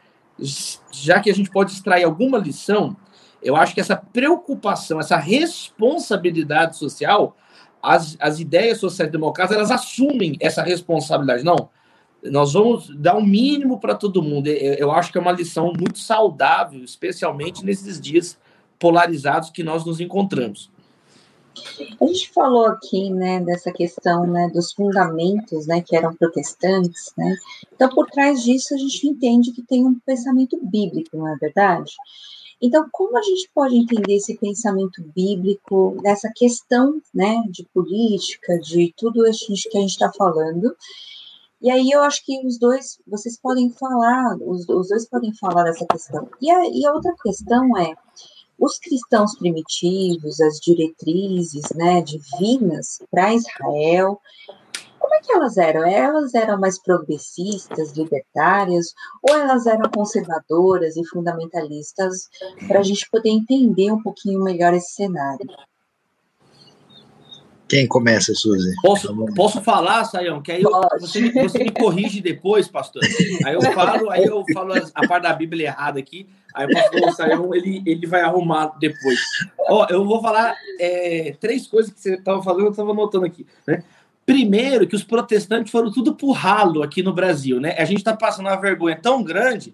já que a gente pode extrair alguma lição, eu acho que essa preocupação, essa responsabilidade social, as, as ideias sociais-democratas, elas assumem essa responsabilidade. Não, nós vamos dar o um mínimo para todo mundo. Eu, eu acho que é uma lição muito saudável, especialmente nesses dias polarizados que nós nos encontramos. A gente falou aqui, né, dessa questão, né, dos fundamentos, né, que eram protestantes, né. Então, por trás disso, a gente entende que tem um pensamento bíblico, não é verdade? Então, como a gente pode entender esse pensamento bíblico nessa questão, né, de política, de tudo isso que a gente está falando? E aí eu acho que os dois, vocês podem falar, os, os dois podem falar dessa questão. E a, e a outra questão é, os cristãos primitivos, as diretrizes, né, divinas para Israel, como é que elas eram? Elas eram mais progressistas, libertárias, ou elas eram conservadoras e fundamentalistas, para a gente poder entender um pouquinho melhor esse cenário? Quem começa, Suzy? Posso, posso falar, Sayão? Que aí eu, você, me, você me corrige depois, pastor. Aí eu falo, aí eu falo a parte da Bíblia errada aqui. Aí o pastor Sayão, ele, ele vai arrumar depois. Ó, eu vou falar é, três coisas que você estava falando, eu estava anotando aqui. Né? Primeiro, que os protestantes foram tudo pro ralo aqui no Brasil, né? A gente está passando uma vergonha tão grande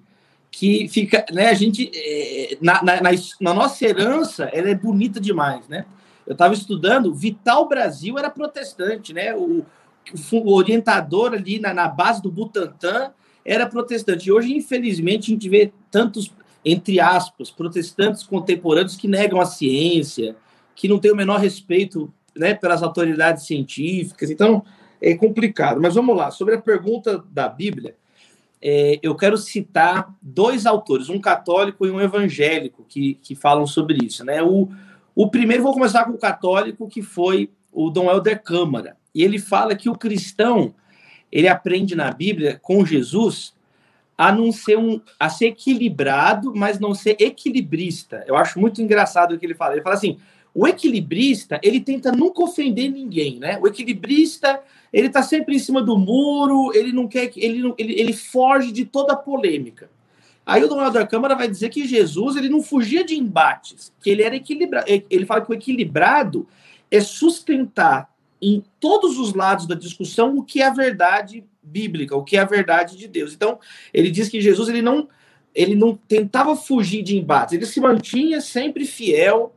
que fica, né? A gente, é, na, na, na, nossa herança, ela é bonita demais, né? Eu estava estudando, Vital Brasil era protestante, né? O, o orientador ali na, na base do Butantan era protestante. E hoje, infelizmente, a gente vê tantos, entre aspas, protestantes contemporâneos que negam a ciência, que não têm o menor respeito né, pelas autoridades científicas, então é complicado. Mas vamos lá, sobre a pergunta da Bíblia, é, eu quero citar dois autores, um católico e um evangélico, que, que falam sobre isso. Né? O, o primeiro, vou começar com o católico, que foi o Dom Helder Câmara, e ele fala que o cristão ele aprende na Bíblia com Jesus a não ser um a ser equilibrado, mas não ser equilibrista. Eu acho muito engraçado o que ele fala. Ele fala assim: o equilibrista, ele tenta nunca ofender ninguém, né? O equilibrista, ele tá sempre em cima do muro, ele não quer, ele, ele, ele foge de toda polêmica. Aí o dono da Câmara vai dizer que Jesus, ele não fugia de embates, que ele era equilibrado. Ele fala que o equilibrado é sustentar em todos os lados da discussão o que é a verdade bíblica, o que é a verdade de Deus. Então, ele diz que Jesus, ele não, ele não tentava fugir de embates, ele se mantinha sempre fiel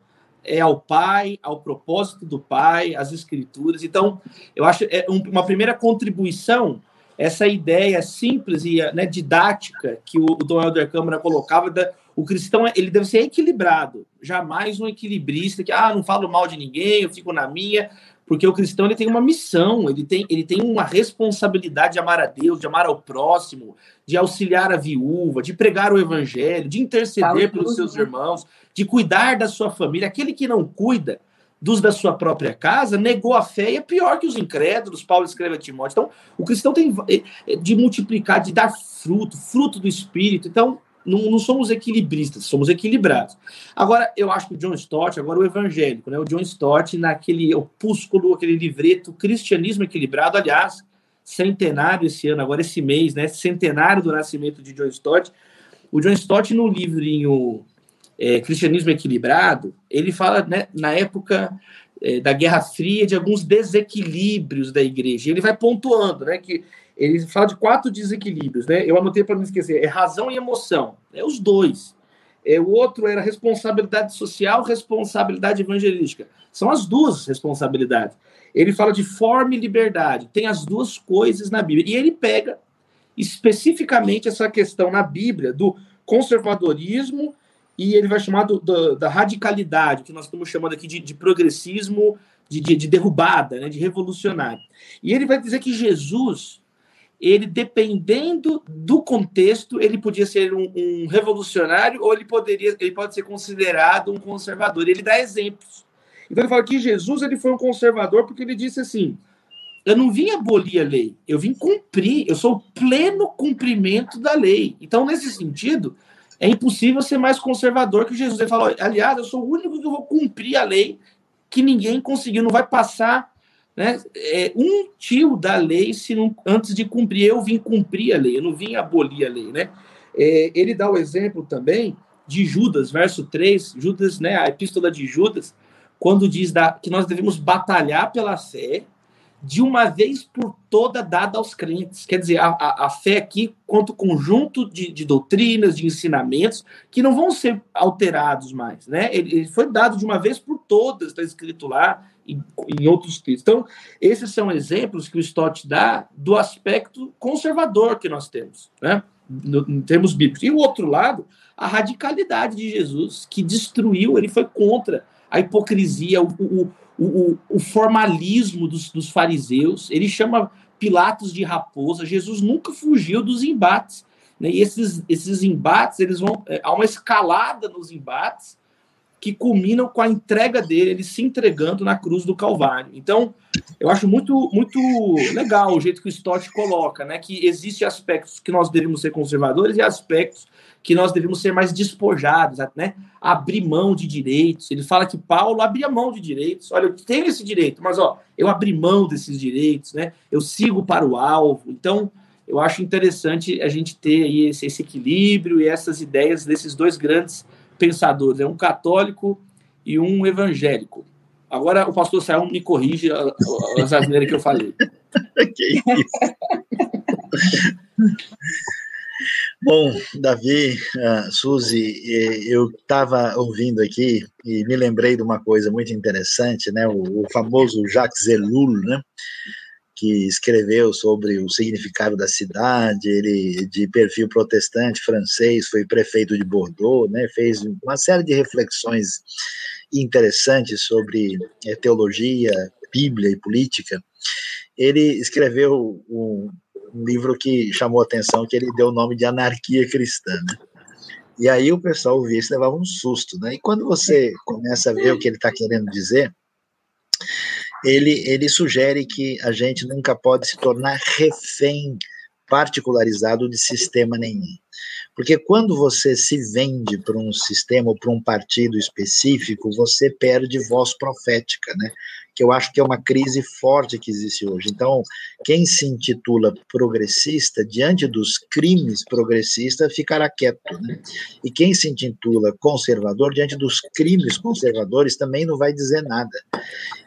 é ao Pai, ao propósito do Pai, às Escrituras. Então, eu acho é uma primeira contribuição essa ideia simples e né, didática que o, o Dom Helder Câmara colocava, da, o cristão ele deve ser equilibrado, jamais um equilibrista que ah, não falo mal de ninguém, eu fico na minha, porque o cristão ele tem uma missão, ele tem, ele tem uma responsabilidade de amar a Deus, de amar ao próximo, de auxiliar a viúva, de pregar o evangelho, de interceder pelos seus irmãos, de cuidar da sua família. Aquele que não cuida dos da sua própria casa negou a fé e é pior que os incrédulos. Paulo escreve a Timóteo. Então, o cristão tem eh, eh, de multiplicar, de dar fruto, fruto do espírito. Então, não, não, somos equilibristas, somos equilibrados. Agora, eu acho que o John Stott, agora o evangélico, né? O John Stott, naquele opúsculo, aquele livreto Cristianismo Equilibrado, aliás, centenário esse ano, agora esse mês, né? Centenário do nascimento de John Stott. O John Stott, no livrinho é, Cristianismo Equilibrado, ele fala, né, na época é, da Guerra Fria, de alguns desequilíbrios da igreja. Ele vai pontuando, né, que ele fala de quatro desequilíbrios, né? Eu anotei para não esquecer, é razão e emoção, é os dois. É, o outro era responsabilidade social, responsabilidade evangelística. São as duas responsabilidades. Ele fala de forma e liberdade. Tem as duas coisas na Bíblia. E ele pega especificamente essa questão na Bíblia do conservadorismo e ele vai chamar do, do, da radicalidade, que nós estamos chamando aqui de, de progressismo, de, de, de, derrubada, né, de revolucionário. E ele vai dizer que Jesus ele dependendo do contexto, ele podia ser um, um, revolucionário ou ele poderia, ele pode ser considerado um conservador. Ele dá exemplos. Então ele fala que Jesus ele foi um conservador porque ele disse assim: eu não vim abolir a lei, eu vim cumprir, eu sou o pleno cumprimento da lei. Então nesse sentido é impossível ser mais conservador que Jesus. Ele falou: aliás, eu sou o único que vou cumprir a lei que ninguém conseguiu, não vai passar né, é, um tio da lei se não, antes de cumprir. Eu vim cumprir a lei, eu não vim abolir a lei. Né? É, ele dá o exemplo também de Judas, verso 3, Judas, né, a epístola de Judas, quando diz da, que nós devemos batalhar pela fé de uma vez por toda dada aos crentes. Quer dizer, a, a, a fé aqui quanto conjunto de, de, doutrinas, de ensinamentos, que não vão ser alterados mais. Né? Ele, ele foi dado de uma vez por todas, está escrito lá, em, em outros textos. Então, esses são exemplos que o Stott dá do aspecto conservador que nós temos, né? No, em termos bíblicos. E o outro lado, a radicalidade de Jesus, que destruiu, ele foi contra a hipocrisia, o, o, o, o formalismo dos, dos fariseus. Ele chama Pilatos de raposa. Jesus nunca fugiu dos embates. Né? E esses, esses embates, eles vão. É, há uma escalada nos embates que culminam com a entrega dele, ele se entregando na cruz do Calvário. Então, eu acho muito muito legal o jeito que o Stott coloca, né, que existem aspectos que nós devemos ser conservadores e aspectos que nós devemos ser mais despojados, né, abrir mão de direitos. Ele fala que Paulo abria mão de direitos. Olha, eu tenho esse direito, mas ó, eu abri mão desses direitos, né? Eu sigo para o alvo. Então, eu acho interessante a gente ter aí esse, esse equilíbrio e essas ideias desses dois grandes pensadores, é um católico e um evangélico. Agora o pastor Sayão me corrige as asneiras que eu falei. que isso. Bom, Davi, uh, Suzy, eu estava ouvindo aqui e me lembrei de uma coisa muito interessante, né? O, o famoso Jacques Ellul, né? que escreveu sobre o significado da cidade, ele de perfil protestante francês, foi prefeito de Bordeaux, né, fez uma série de reflexões interessantes sobre é, teologia, Bíblia e política. Ele escreveu um, um livro que chamou atenção, que ele deu o nome de Anarquia Cristã, né? E aí o pessoal ouvia isso levava um susto, né? E quando você começa a ver o que ele está querendo dizer, ele, ele sugere que a gente nunca pode se tornar refém particularizado de sistema nenhum. Porque quando você se vende para um sistema ou para um partido específico, você perde voz profética, né? Que eu acho que é uma crise forte que existe hoje. Então, quem se intitula progressista, diante dos crimes progressistas, ficará quieto, né? E quem se intitula conservador, diante dos crimes conservadores, também não vai dizer nada.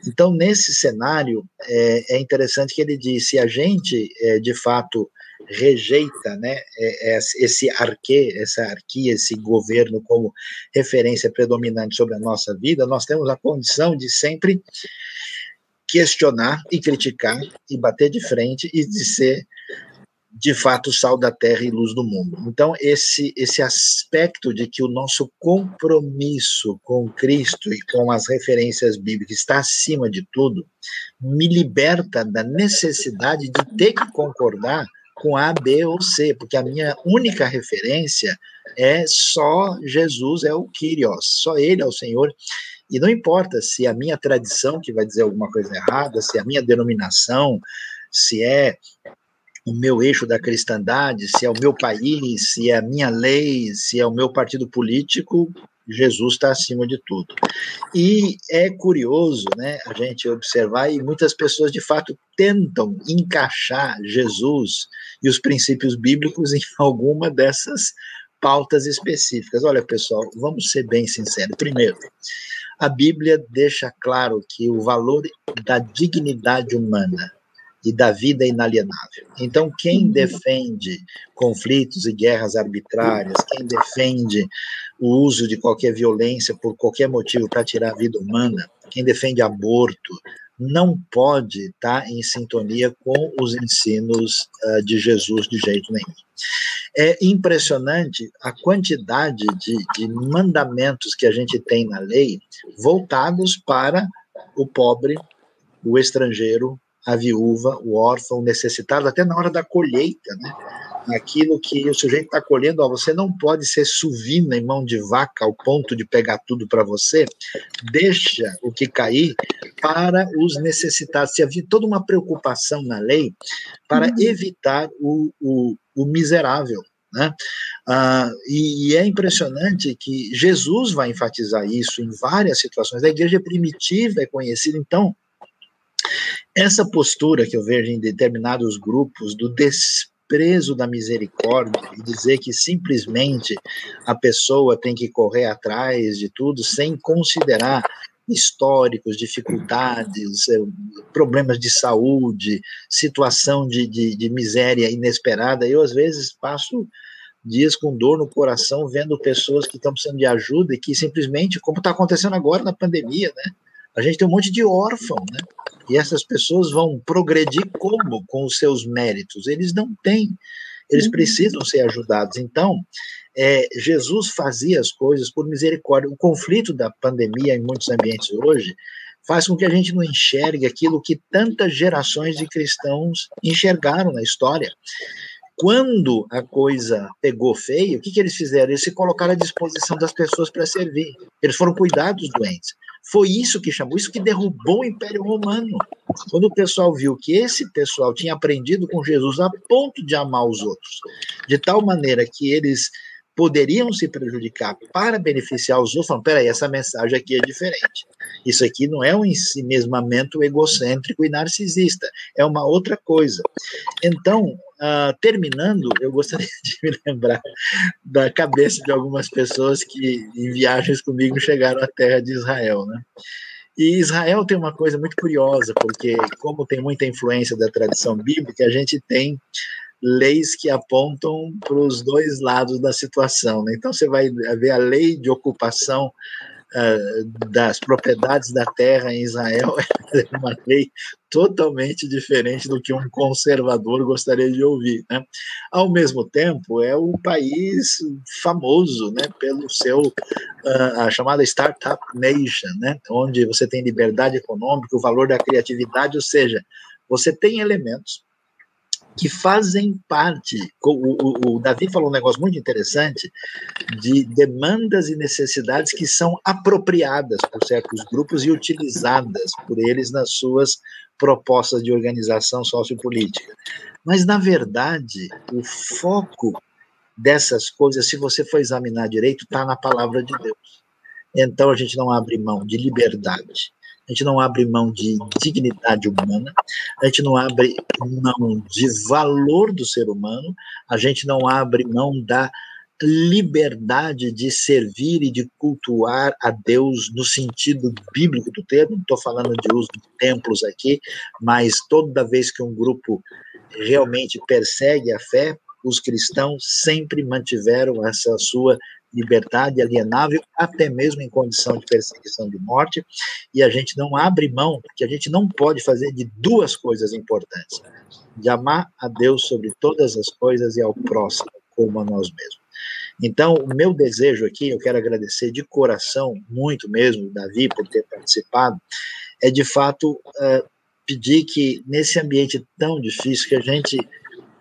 Então, nesse cenário, é, é interessante que ele diz: se a gente, é, de fato, rejeita né, é, é, esse arque, essa arquia, esse governo como referência predominante sobre a nossa vida, nós temos a condição de sempre questionar e criticar e bater de frente e de ser de fato sal da terra e luz do mundo. Então esse esse aspecto de que o nosso compromisso com Cristo e com as referências bíblicas está acima de tudo, me liberta da necessidade de ter que concordar com A, B ou C, porque a minha única referência é só Jesus, é o Kyrios, só Ele é o Senhor. E não importa se a minha tradição que vai dizer alguma coisa errada, se a minha denominação, se é o meu eixo da cristandade, se é o meu país, se é a minha lei, se é o meu partido político, Jesus está acima de tudo. E é curioso né, a gente observar, e muitas pessoas de fato tentam encaixar Jesus e os princípios bíblicos em alguma dessas pautas específicas. Olha, pessoal, vamos ser bem sinceros. Primeiro, a Bíblia deixa claro que o valor da dignidade humana e da vida inalienável. Então, quem uhum. defende conflitos e guerras arbitrárias, quem defende o uso de qualquer violência por qualquer motivo para tirar a vida humana, quem defende aborto, não pode estar tá em sintonia com os ensinos uh, de Jesus de jeito nenhum. É impressionante a quantidade de, de mandamentos que a gente tem na lei voltados para o pobre, o estrangeiro, a viúva, o órfão, o necessitado, até na hora da colheita, né? Aquilo que o sujeito está colhendo, ó, você não pode ser suvina em mão de vaca ao ponto de pegar tudo para você, deixa o que cair para os necessitados. Se havia toda uma preocupação na lei para uhum. evitar o, o, o miserável, né? Ah, e, e, é impressionante que Jesus vai enfatizar isso em várias situações. A igreja primitiva é conhecida, então, essa postura que eu vejo em determinados grupos do desprezo da misericórdia e dizer que simplesmente a pessoa tem que correr atrás de tudo sem considerar históricos, dificuldades, eh, problemas de saúde, situação de, de, de miséria inesperada. Eu, às vezes, passo dias com dor no coração vendo pessoas que estão precisando de ajuda e que simplesmente, como está acontecendo agora na pandemia, né? A gente tem um monte de órfão, né? E essas pessoas vão progredir como? Com os seus méritos. Eles não têm. Eles uhum. precisam ser ajudados. Então, é, Jesus fazia as coisas por misericórdia. O conflito da pandemia em muitos ambientes hoje faz com que a gente não enxergue aquilo que tantas gerações de cristãos enxergaram na história. Quando a coisa pegou feio, o que, que eles fizeram? Eles se colocaram à disposição das pessoas para servir. Eles foram cuidar dos doentes. Foi isso que chamou, isso que derrubou o Império Romano. Quando o pessoal viu que esse pessoal tinha aprendido com Jesus a ponto de amar os outros, de tal maneira que eles poderiam se prejudicar para beneficiar os outros, falam, peraí, essa mensagem aqui é diferente. Isso aqui não é um ensimesmamento egocêntrico e narcisista, é uma outra coisa. Então, uh, terminando, eu gostaria de me lembrar da cabeça de algumas pessoas que em viagens comigo chegaram à terra de Israel, né? E Israel tem uma coisa muito curiosa, porque como tem muita influência da tradição bíblica, a gente tem leis que apontam para os dois lados da situação. Né? Então, você vai ver a lei de ocupação uh, das propriedades da terra em Israel, é uma lei totalmente diferente do que um conservador gostaria de ouvir. Né? Ao mesmo tempo, é um país famoso né, pelo seu, uh, a chamada Startup Nation, né, onde você tem liberdade econômica, o valor da criatividade, ou seja, você tem elementos que fazem parte. O, o, o, Davi falou um negócio muito interessante de demandas e necessidades que são apropriadas por certos grupos e utilizadas por eles nas suas propostas de organização sociopolítica. Mas, na verdade, o foco dessas coisas, se você for examinar direito, está na palavra de Deus. Então, a gente não abre mão de liberdade, a gente não abre mão de dignidade humana, a gente não abre mão de valor do ser humano, a gente não abre mão da liberdade de servir e de cultuar a Deus no sentido bíblico do termo, não estou falando de uso de templos aqui, mas toda vez que um grupo realmente persegue a fé, os cristãos sempre mantiveram essa sua liberdade alienável, até mesmo em condição de perseguição de morte, e a gente não abre mão, porque a gente não pode fazer de duas coisas importantes: de amar a Deus sobre todas as coisas e ao próximo como a nós mesmos. Então, o meu desejo aqui, eu quero agradecer de coração, muito mesmo, Davi, por ter participado, é de fato uh, pedir que, nesse ambiente tão difícil, que a gente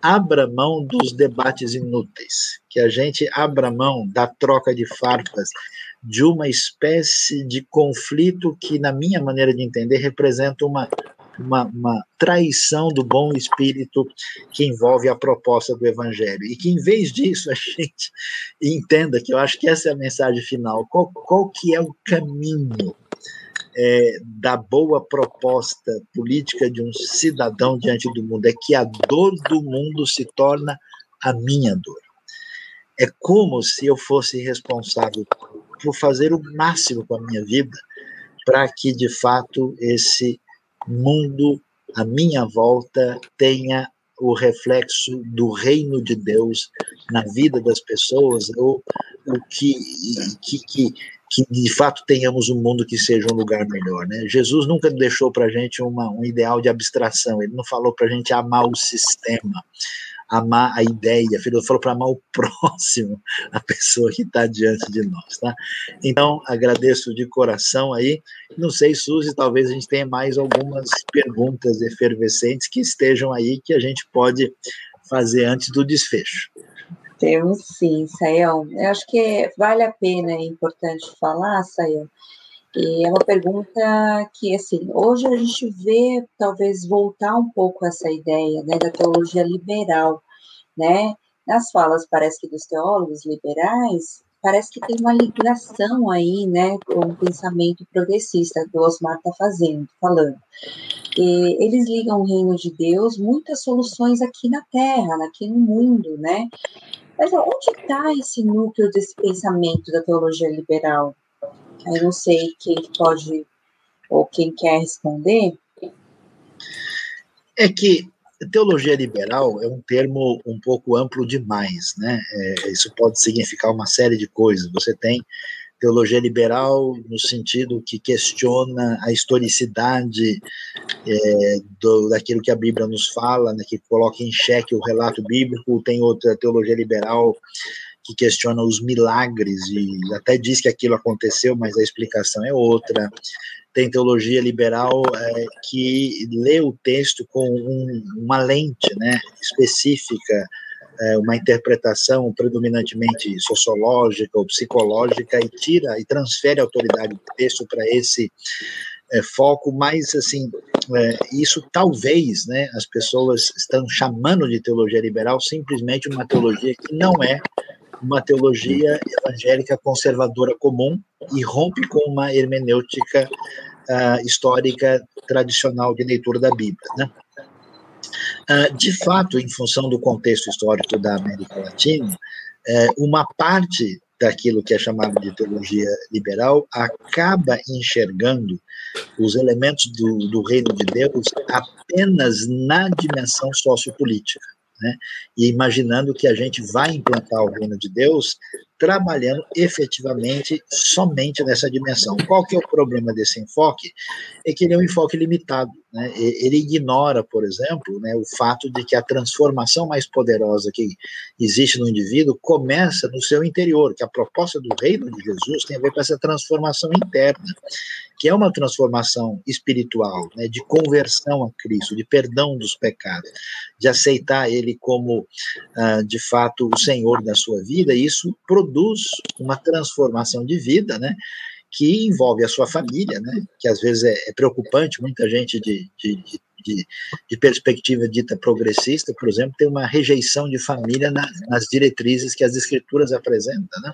abra mão dos debates inúteis, que a gente abra mão da troca de farpas, de uma espécie de conflito que, na minha maneira de entender, representa uma, uma, uma, traição do bom espírito que envolve a proposta do evangelho. E que, em vez disso, a gente entenda que eu acho que essa é a mensagem final. Qual, qual que é o caminho é, da boa proposta política de um cidadão diante do mundo? É que a dor do mundo se torna a minha dor. É como se eu fosse responsável por fazer o máximo com a minha vida para que, de fato, esse mundo à minha volta tenha o reflexo do reino de Deus na vida das pessoas, ou o que, que, que, que de fato tenhamos um mundo que seja um lugar melhor. Né? Jesus nunca deixou para a gente uma, um ideal de abstração, ele não falou para a gente amar o sistema, amar a ideia, ele falou para amar o próximo, a pessoa que está diante de nós, tá? Então, agradeço de coração aí. Não sei, Suzy, talvez a gente tenha mais algumas perguntas efervescentes que estejam aí que a gente pode fazer antes do desfecho. Temos sim, Sayão. Eu acho que vale a pena, é importante falar, Sayão, e é uma pergunta que, assim, hoje a gente vê talvez voltar um pouco essa ideia, né, da teologia liberal, né? Nas falas, parece que dos teólogos liberais, parece que tem uma ligação aí, né, com o pensamento progressista que o Osmar está fazendo, falando. E eles ligam o reino de Deus, muitas soluções aqui na Terra, aqui no mundo, né? Mas onde está esse núcleo desse pensamento da teologia liberal? Eu não sei quem pode ou quem quer responder. É que teologia liberal é um termo um pouco amplo demais, né? É, isso pode significar uma série de coisas. Você tem teologia liberal no sentido que questiona a historicidade é, do, daquilo que a Bíblia nos fala, né, que coloca em xeque o relato bíblico. Tem outra teologia liberal que questiona os milagres e até diz que aquilo aconteceu, mas a explicação é outra. Tem teologia liberal é, que lê o texto com um, uma lente né, específica, é, uma interpretação predominantemente sociológica ou psicológica e tira e transfere a autoridade do texto para esse é, foco, mas assim, é, isso talvez, né, as pessoas estão chamando de teologia liberal simplesmente uma teologia que não é uma teologia evangélica conservadora comum e rompe com uma hermenêutica uh, histórica tradicional de leitura da Bíblia. Né? Uh, de fato, em função do contexto histórico da América Latina, uh, uma parte daquilo que é chamado de teologia liberal acaba enxergando os elementos do, do reino de Deus apenas na dimensão sociopolítica né? E imaginando que a gente vai implantar o reino de Deus trabalhando efetivamente somente nessa dimensão. Qual que é o problema desse enfoque? É que ele é um enfoque limitado. Né? Ele ignora, por exemplo, né, o fato de que a transformação mais poderosa que existe no indivíduo começa no seu interior, que a proposta do reino de Jesus tem a ver com essa transformação interna que é uma transformação espiritual, né, de conversão a Cristo, de perdão dos pecados, de aceitar Ele como, uh, de fato, o Senhor da sua vida, e isso produz uma transformação de vida, né, que envolve a sua família, né, que às vezes é, é preocupante, muita gente de, de, de, de, perspectiva dita progressista, por exemplo, tem uma rejeição de família na, nas diretrizes que as escrituras apresentam, né,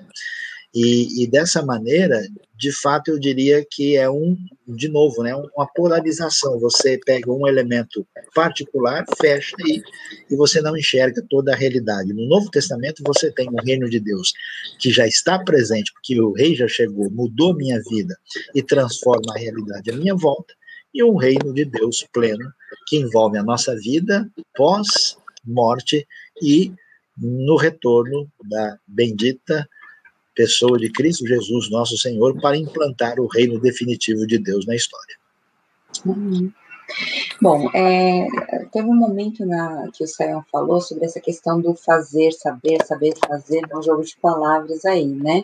e, e, dessa maneira, de fato, eu diria que é um, de novo, né, uma polarização. Você pega um elemento particular, fecha e, e você não enxerga toda a realidade. No Novo Testamento, você tem o reino de Deus que já está presente, porque o rei já chegou, mudou minha vida e transforma a realidade à minha volta, e um reino de Deus pleno que envolve a nossa vida pós-morte e no retorno da bendita pessoa de Cristo Jesus, nosso Senhor, para implantar o reino definitivo de Deus na história. Uhum. Bom, é, teve um momento na, que o Sayão falou sobre essa questão do fazer, saber, saber fazer, um jogo de palavras aí, né?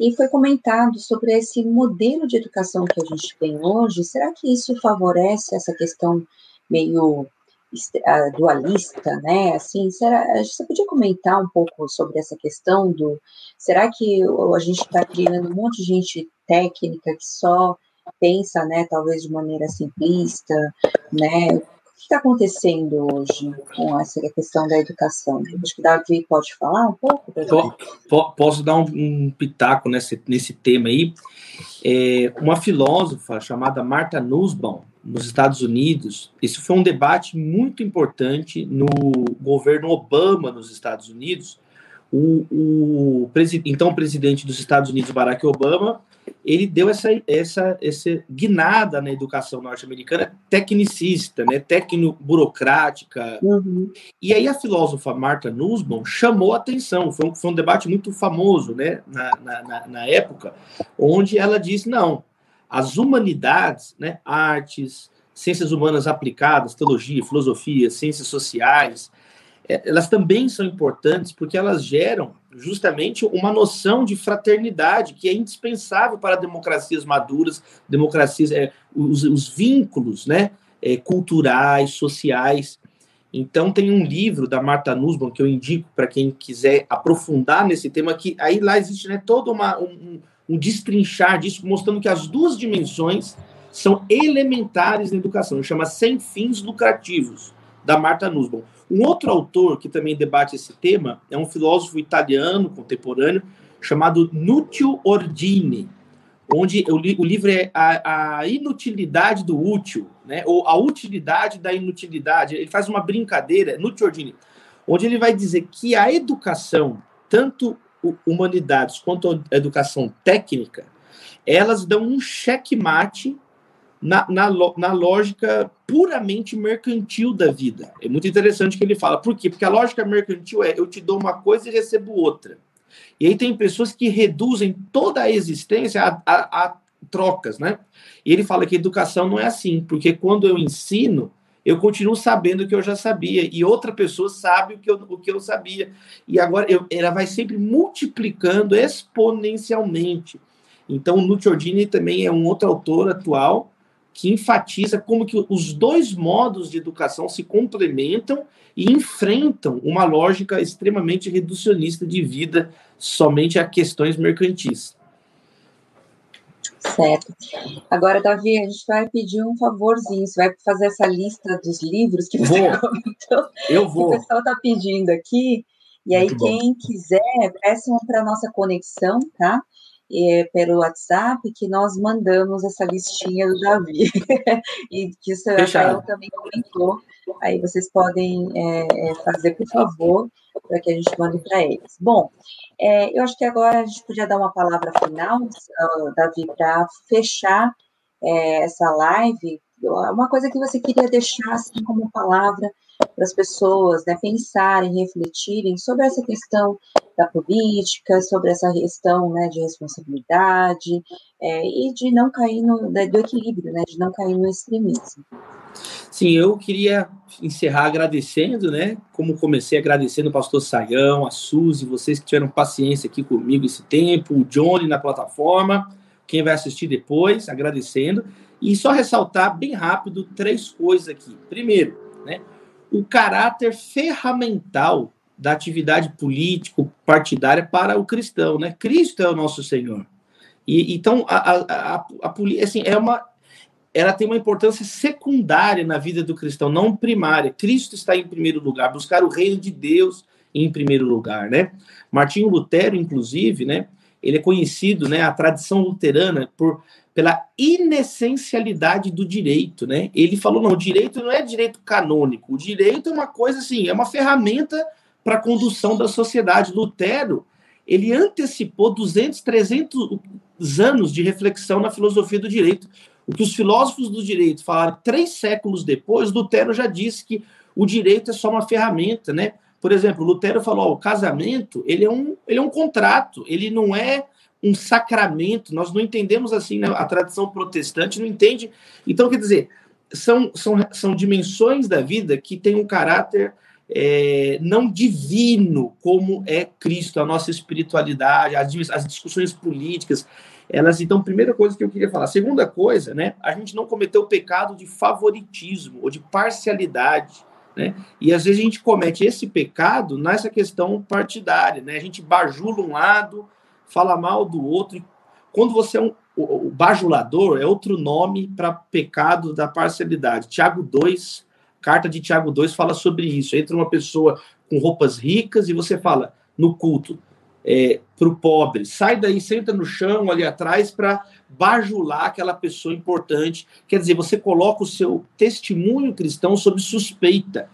E foi comentado sobre esse modelo de educação que a gente tem hoje. Será que isso favorece essa questão meio dualista, né? Assim, será, você podia comentar um pouco sobre essa questão do será que a gente está criando um monte de gente técnica que só pensa, né, talvez de maneira simplista, né? O que está acontecendo hoje com essa questão da educação? Acho que o Davi pode falar um pouco. Posso dar um, um, pitaco nesse, nesse tema aí. É, uma filósofa chamada Marta Nussbaum, nos Estados Unidos, isso foi um debate muito importante no governo Obama nos Estados Unidos. O, o então presidente dos Estados Unidos, Barack Obama, ele deu essa, essa, essa guinada na educação norte-americana tecnicista, né, tecno-burocrática. Uhum. E aí a filósofa Martha Nussbaum chamou a atenção, foi um, foi um debate muito famoso né, na, na, na época, onde ela disse, não, as humanidades, né, artes, ciências humanas aplicadas, teologia, filosofia, ciências sociais, é, elas também são importantes porque elas geram justamente uma noção de fraternidade que é indispensável para democracias maduras, democracias, é, os, os, vínculos, né, é, culturais, sociais. Então tem um livro da Marta Nussbaum que eu indico para quem quiser aprofundar nesse tema que aí lá existe né, todo uma, um, um destrinchar disso, mostrando que as duas dimensões são elementares na educação. Chama Sem Fins Lucrativos, da Marta Nussbaum. Um outro autor que também debate esse tema é um filósofo italiano contemporâneo chamado Nutio Ordini, onde li, o livro é a, a, inutilidade do útil, né? ou a utilidade da inutilidade. Ele faz uma brincadeira, Nutio Ordini, onde ele vai dizer que a educação, tanto humanidades quanto a educação técnica, elas dão um checkmate na, na, na lógica puramente mercantil da vida. É muito interessante que ele fala. Por quê? Porque a lógica mercantil é eu te dou uma coisa e recebo outra. E aí tem pessoas que reduzem toda a existência a, a, a trocas, né? E ele fala que educação não é assim, porque quando eu ensino, eu continuo sabendo o que eu já sabia, e outra pessoa sabe o que eu, o que eu sabia. E agora eu, ela vai sempre multiplicando exponencialmente. Então, o também é um outro autor atual que enfatiza como que os dois modos de educação se complementam e enfrentam uma lógica extremamente reducionista de vida somente a questões mercantis. Certo. Agora, Davi, a gente vai pedir um favorzinho. Você vai fazer essa lista dos livros que você vou. comentou. Eu vou. Que o pessoal está pedindo aqui. E aí, quem quiser, peçam para a nossa conexão, tá? É, pelo WhatsApp que nós mandamos essa listinha do Davi. e que o Rafael também comentou. Aí vocês podem é, fazer, por favor, para que a gente mande para eles. Bom, é, eu acho que agora a gente podia dar uma palavra final, Davi, para fechar essa live. Uma coisa que você queria deixar assim como palavra para as pessoas né, pensarem, refletirem sobre essa questão da política, sobre essa questão né, de responsabilidade é, e de não cair no do equilíbrio, né, de não cair no extremismo. Sim, eu queria encerrar agradecendo, né? Como comecei agradecendo o pastor Saião, a Suzy, vocês que tiveram paciência aqui comigo esse tempo, o Johnny na plataforma, quem vai assistir depois, agradecendo. E só ressaltar bem rápido três coisas aqui. Primeiro, né? o caráter ferramental da atividade político-partidária para o cristão, né? Cristo é o nosso Senhor. E, então, a, a, a, a assim, é uma, ela tem uma importância secundária na vida do cristão, não primária. Cristo está em primeiro lugar, buscar o reino de Deus em primeiro lugar, né? Martinho Lutero, inclusive, né? Ele é conhecido, né? A tradição luterana por pela inessencialidade do direito, né? Ele falou não, o direito não é direito canônico, o direito é uma coisa assim, é uma ferramenta para a condução da sociedade. Lutero, ele antecipou 200, 300 anos de reflexão na filosofia do direito. O que os filósofos do direito falaram três séculos depois, Lutero já disse que o direito é só uma ferramenta, né? Por exemplo, Lutero falou: ó, o casamento ele é, um, ele é um contrato, ele não é um sacramento, nós não entendemos assim, né? a tradição protestante não entende. Então, quer dizer, são, são, são dimensões da vida que têm um caráter é, não divino, como é Cristo, a nossa espiritualidade, as, as discussões políticas, elas, então, primeira coisa que eu queria falar. Segunda coisa, né, a gente não cometeu o pecado de favoritismo ou de parcialidade, né? E às vezes a gente comete esse pecado nessa questão partidária, né? A gente bajula um lado, fala mal do outro. Quando você é um o, bajulador é outro nome para pecado da parcialidade. Tiago 2, carta de Tiago 2 fala sobre isso. Entra uma pessoa com roupas ricas e você fala no culto é, para o pobre, sai daí, senta no chão ali atrás para bajular aquela pessoa importante. Quer dizer, você coloca o seu testemunho cristão sob suspeita.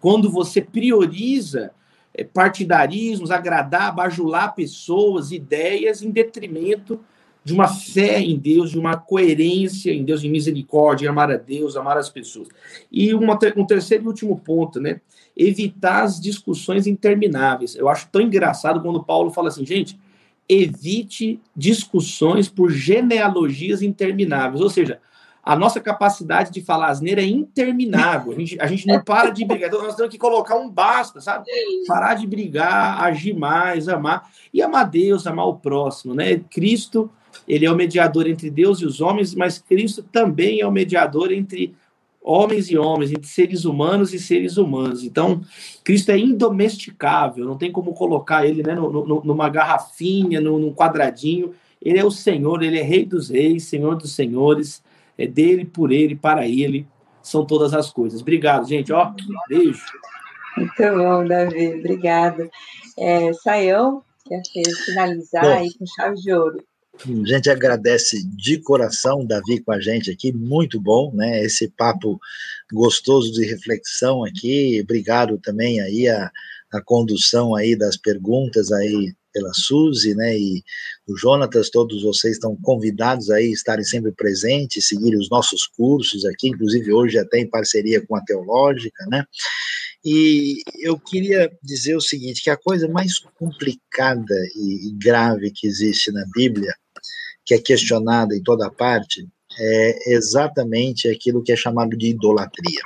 Quando você prioriza é, partidarismos, agradar, bajular pessoas, ideias, em detrimento de uma fé em Deus, de uma coerência em Deus, de misericórdia, amar a Deus, amar as pessoas. E uma, um terceiro e último ponto, né? Evitar as discussões intermináveis. Eu acho tão engraçado quando Paulo fala assim, gente, evite discussões por genealogias intermináveis. Ou seja, a nossa capacidade de falar asneira é interminável. A gente, a gente não para de brigar. Então, nós temos que colocar um basta, sabe? Parar de brigar, agir mais, amar. E amar Deus, amar o próximo, né? Cristo ele é o mediador entre Deus e os homens, mas Cristo também é o mediador entre homens e homens, entre seres humanos e seres humanos. Então, Cristo é indomesticável, não tem como colocar ele né, no, no, numa garrafinha, no, num quadradinho. Ele é o Senhor, ele é Rei dos Reis, Senhor dos Senhores, é dele, por ele, para ele, são todas as coisas. Obrigado, gente. Ó, beijo. Muito bom, Davi, obrigado. É, Saião, quer finalizar bom, aí com chave de ouro. A gente agradece de coração Davi com a gente aqui, muito bom, né? Esse papo gostoso de reflexão aqui. Obrigado também aí a, a condução aí das perguntas aí pela Suzy, né? E o Jonatas, todos vocês estão convidados aí a estarem sempre presentes, seguirem os nossos cursos aqui, inclusive hoje até em parceria com a Teológica, né? E eu queria dizer o seguinte, que a coisa mais complicada e grave que existe na Bíblia que é questionada em toda parte, é exatamente aquilo que é chamado de idolatria.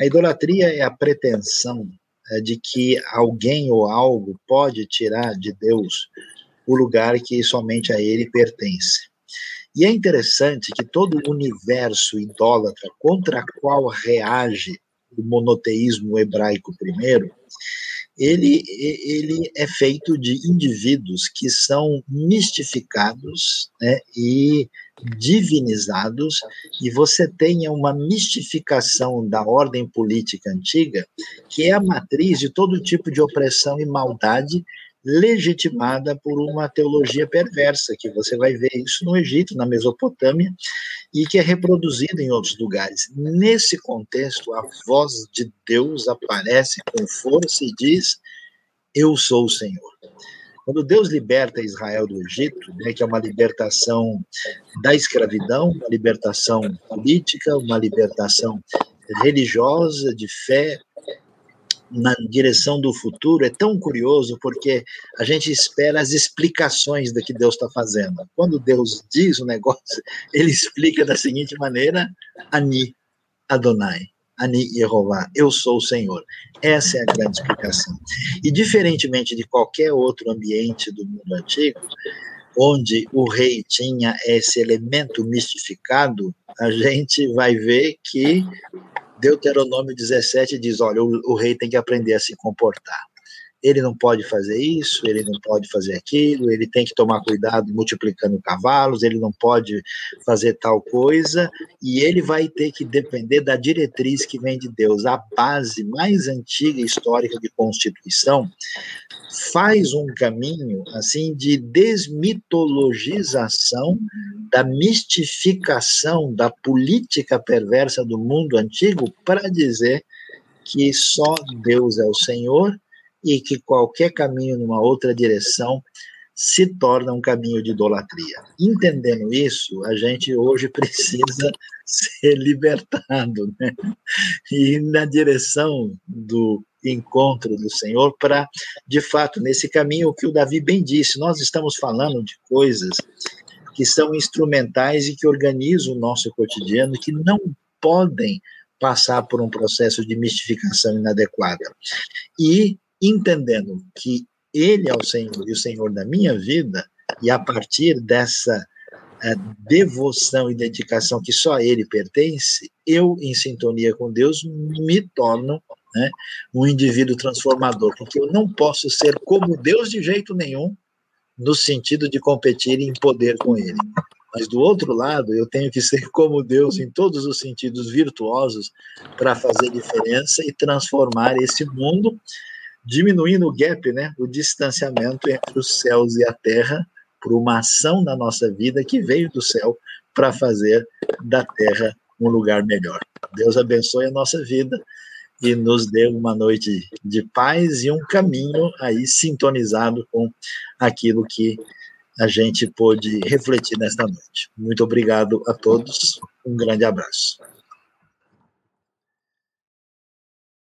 A idolatria é a pretensão é, de que alguém ou algo pode tirar de Deus o lugar que somente a ele pertence. E é interessante que todo o universo idólatra contra qual reage o monoteísmo hebraico primeiro, ele, ele é feito de indivíduos que são mistificados né, e divinizados, e você tem uma mistificação da ordem política antiga, que é a matriz de todo tipo de opressão e maldade legitimada por uma teologia perversa, que você vai ver isso no Egito, na Mesopotâmia, e que é reproduzida em outros lugares. Nesse contexto, a voz de Deus aparece com força e diz: Eu sou o Senhor. Quando Deus liberta Israel do Egito, né, que é uma libertação da escravidão, uma libertação política, uma libertação religiosa, de fé, na direção do futuro é tão curioso porque a gente espera as explicações do que Deus está fazendo. Quando Deus diz o negócio, ele explica da seguinte maneira: Ani Adonai. Ani Yehová, eu sou o Senhor. Essa é a grande explicação. E diferentemente de qualquer outro ambiente do mundo antigo, onde o rei tinha esse elemento mistificado, a gente vai ver que Deuteronômio 17 diz: olha, o, o rei tem que aprender a se comportar ele não pode fazer isso, ele não pode fazer aquilo, ele tem que tomar cuidado multiplicando cavalos, ele não pode fazer tal coisa, e ele vai ter que depender da diretriz que vem de Deus. A base mais antiga histórica de Constituição faz um caminho assim de desmitologização da mistificação da política perversa do mundo antigo para dizer que só Deus é o Senhor e que qualquer caminho numa outra direção se torna um caminho de idolatria. Entendendo isso, a gente hoje precisa ser libertado, né? E na direção do encontro do Senhor para, de fato, nesse caminho o que o Davi bem disse, nós estamos falando de coisas que são instrumentais e que organizam o nosso cotidiano, que não podem passar por um processo de mistificação inadequada. E entendendo que Ele é o Senhor e o Senhor da minha vida, e a partir dessa é, devoção e dedicação que só a Ele pertence, eu, em sintonia com Deus, me torno né, um indivíduo transformador, porque eu não posso ser como Deus de jeito nenhum, no sentido de competir em poder com Ele. Mas do outro lado, eu tenho que ser como Deus em todos os sentidos virtuosos para fazer diferença e transformar esse mundo, diminuindo o gap, né, o distanciamento entre os céus e a terra, por uma ação na nossa vida que veio do céu para fazer da terra um lugar melhor. Deus abençoe a nossa vida e nos dê uma noite de paz e um caminho aí sintonizado com aquilo que a gente pôde refletir nesta noite. Muito obrigado a todos, um grande abraço.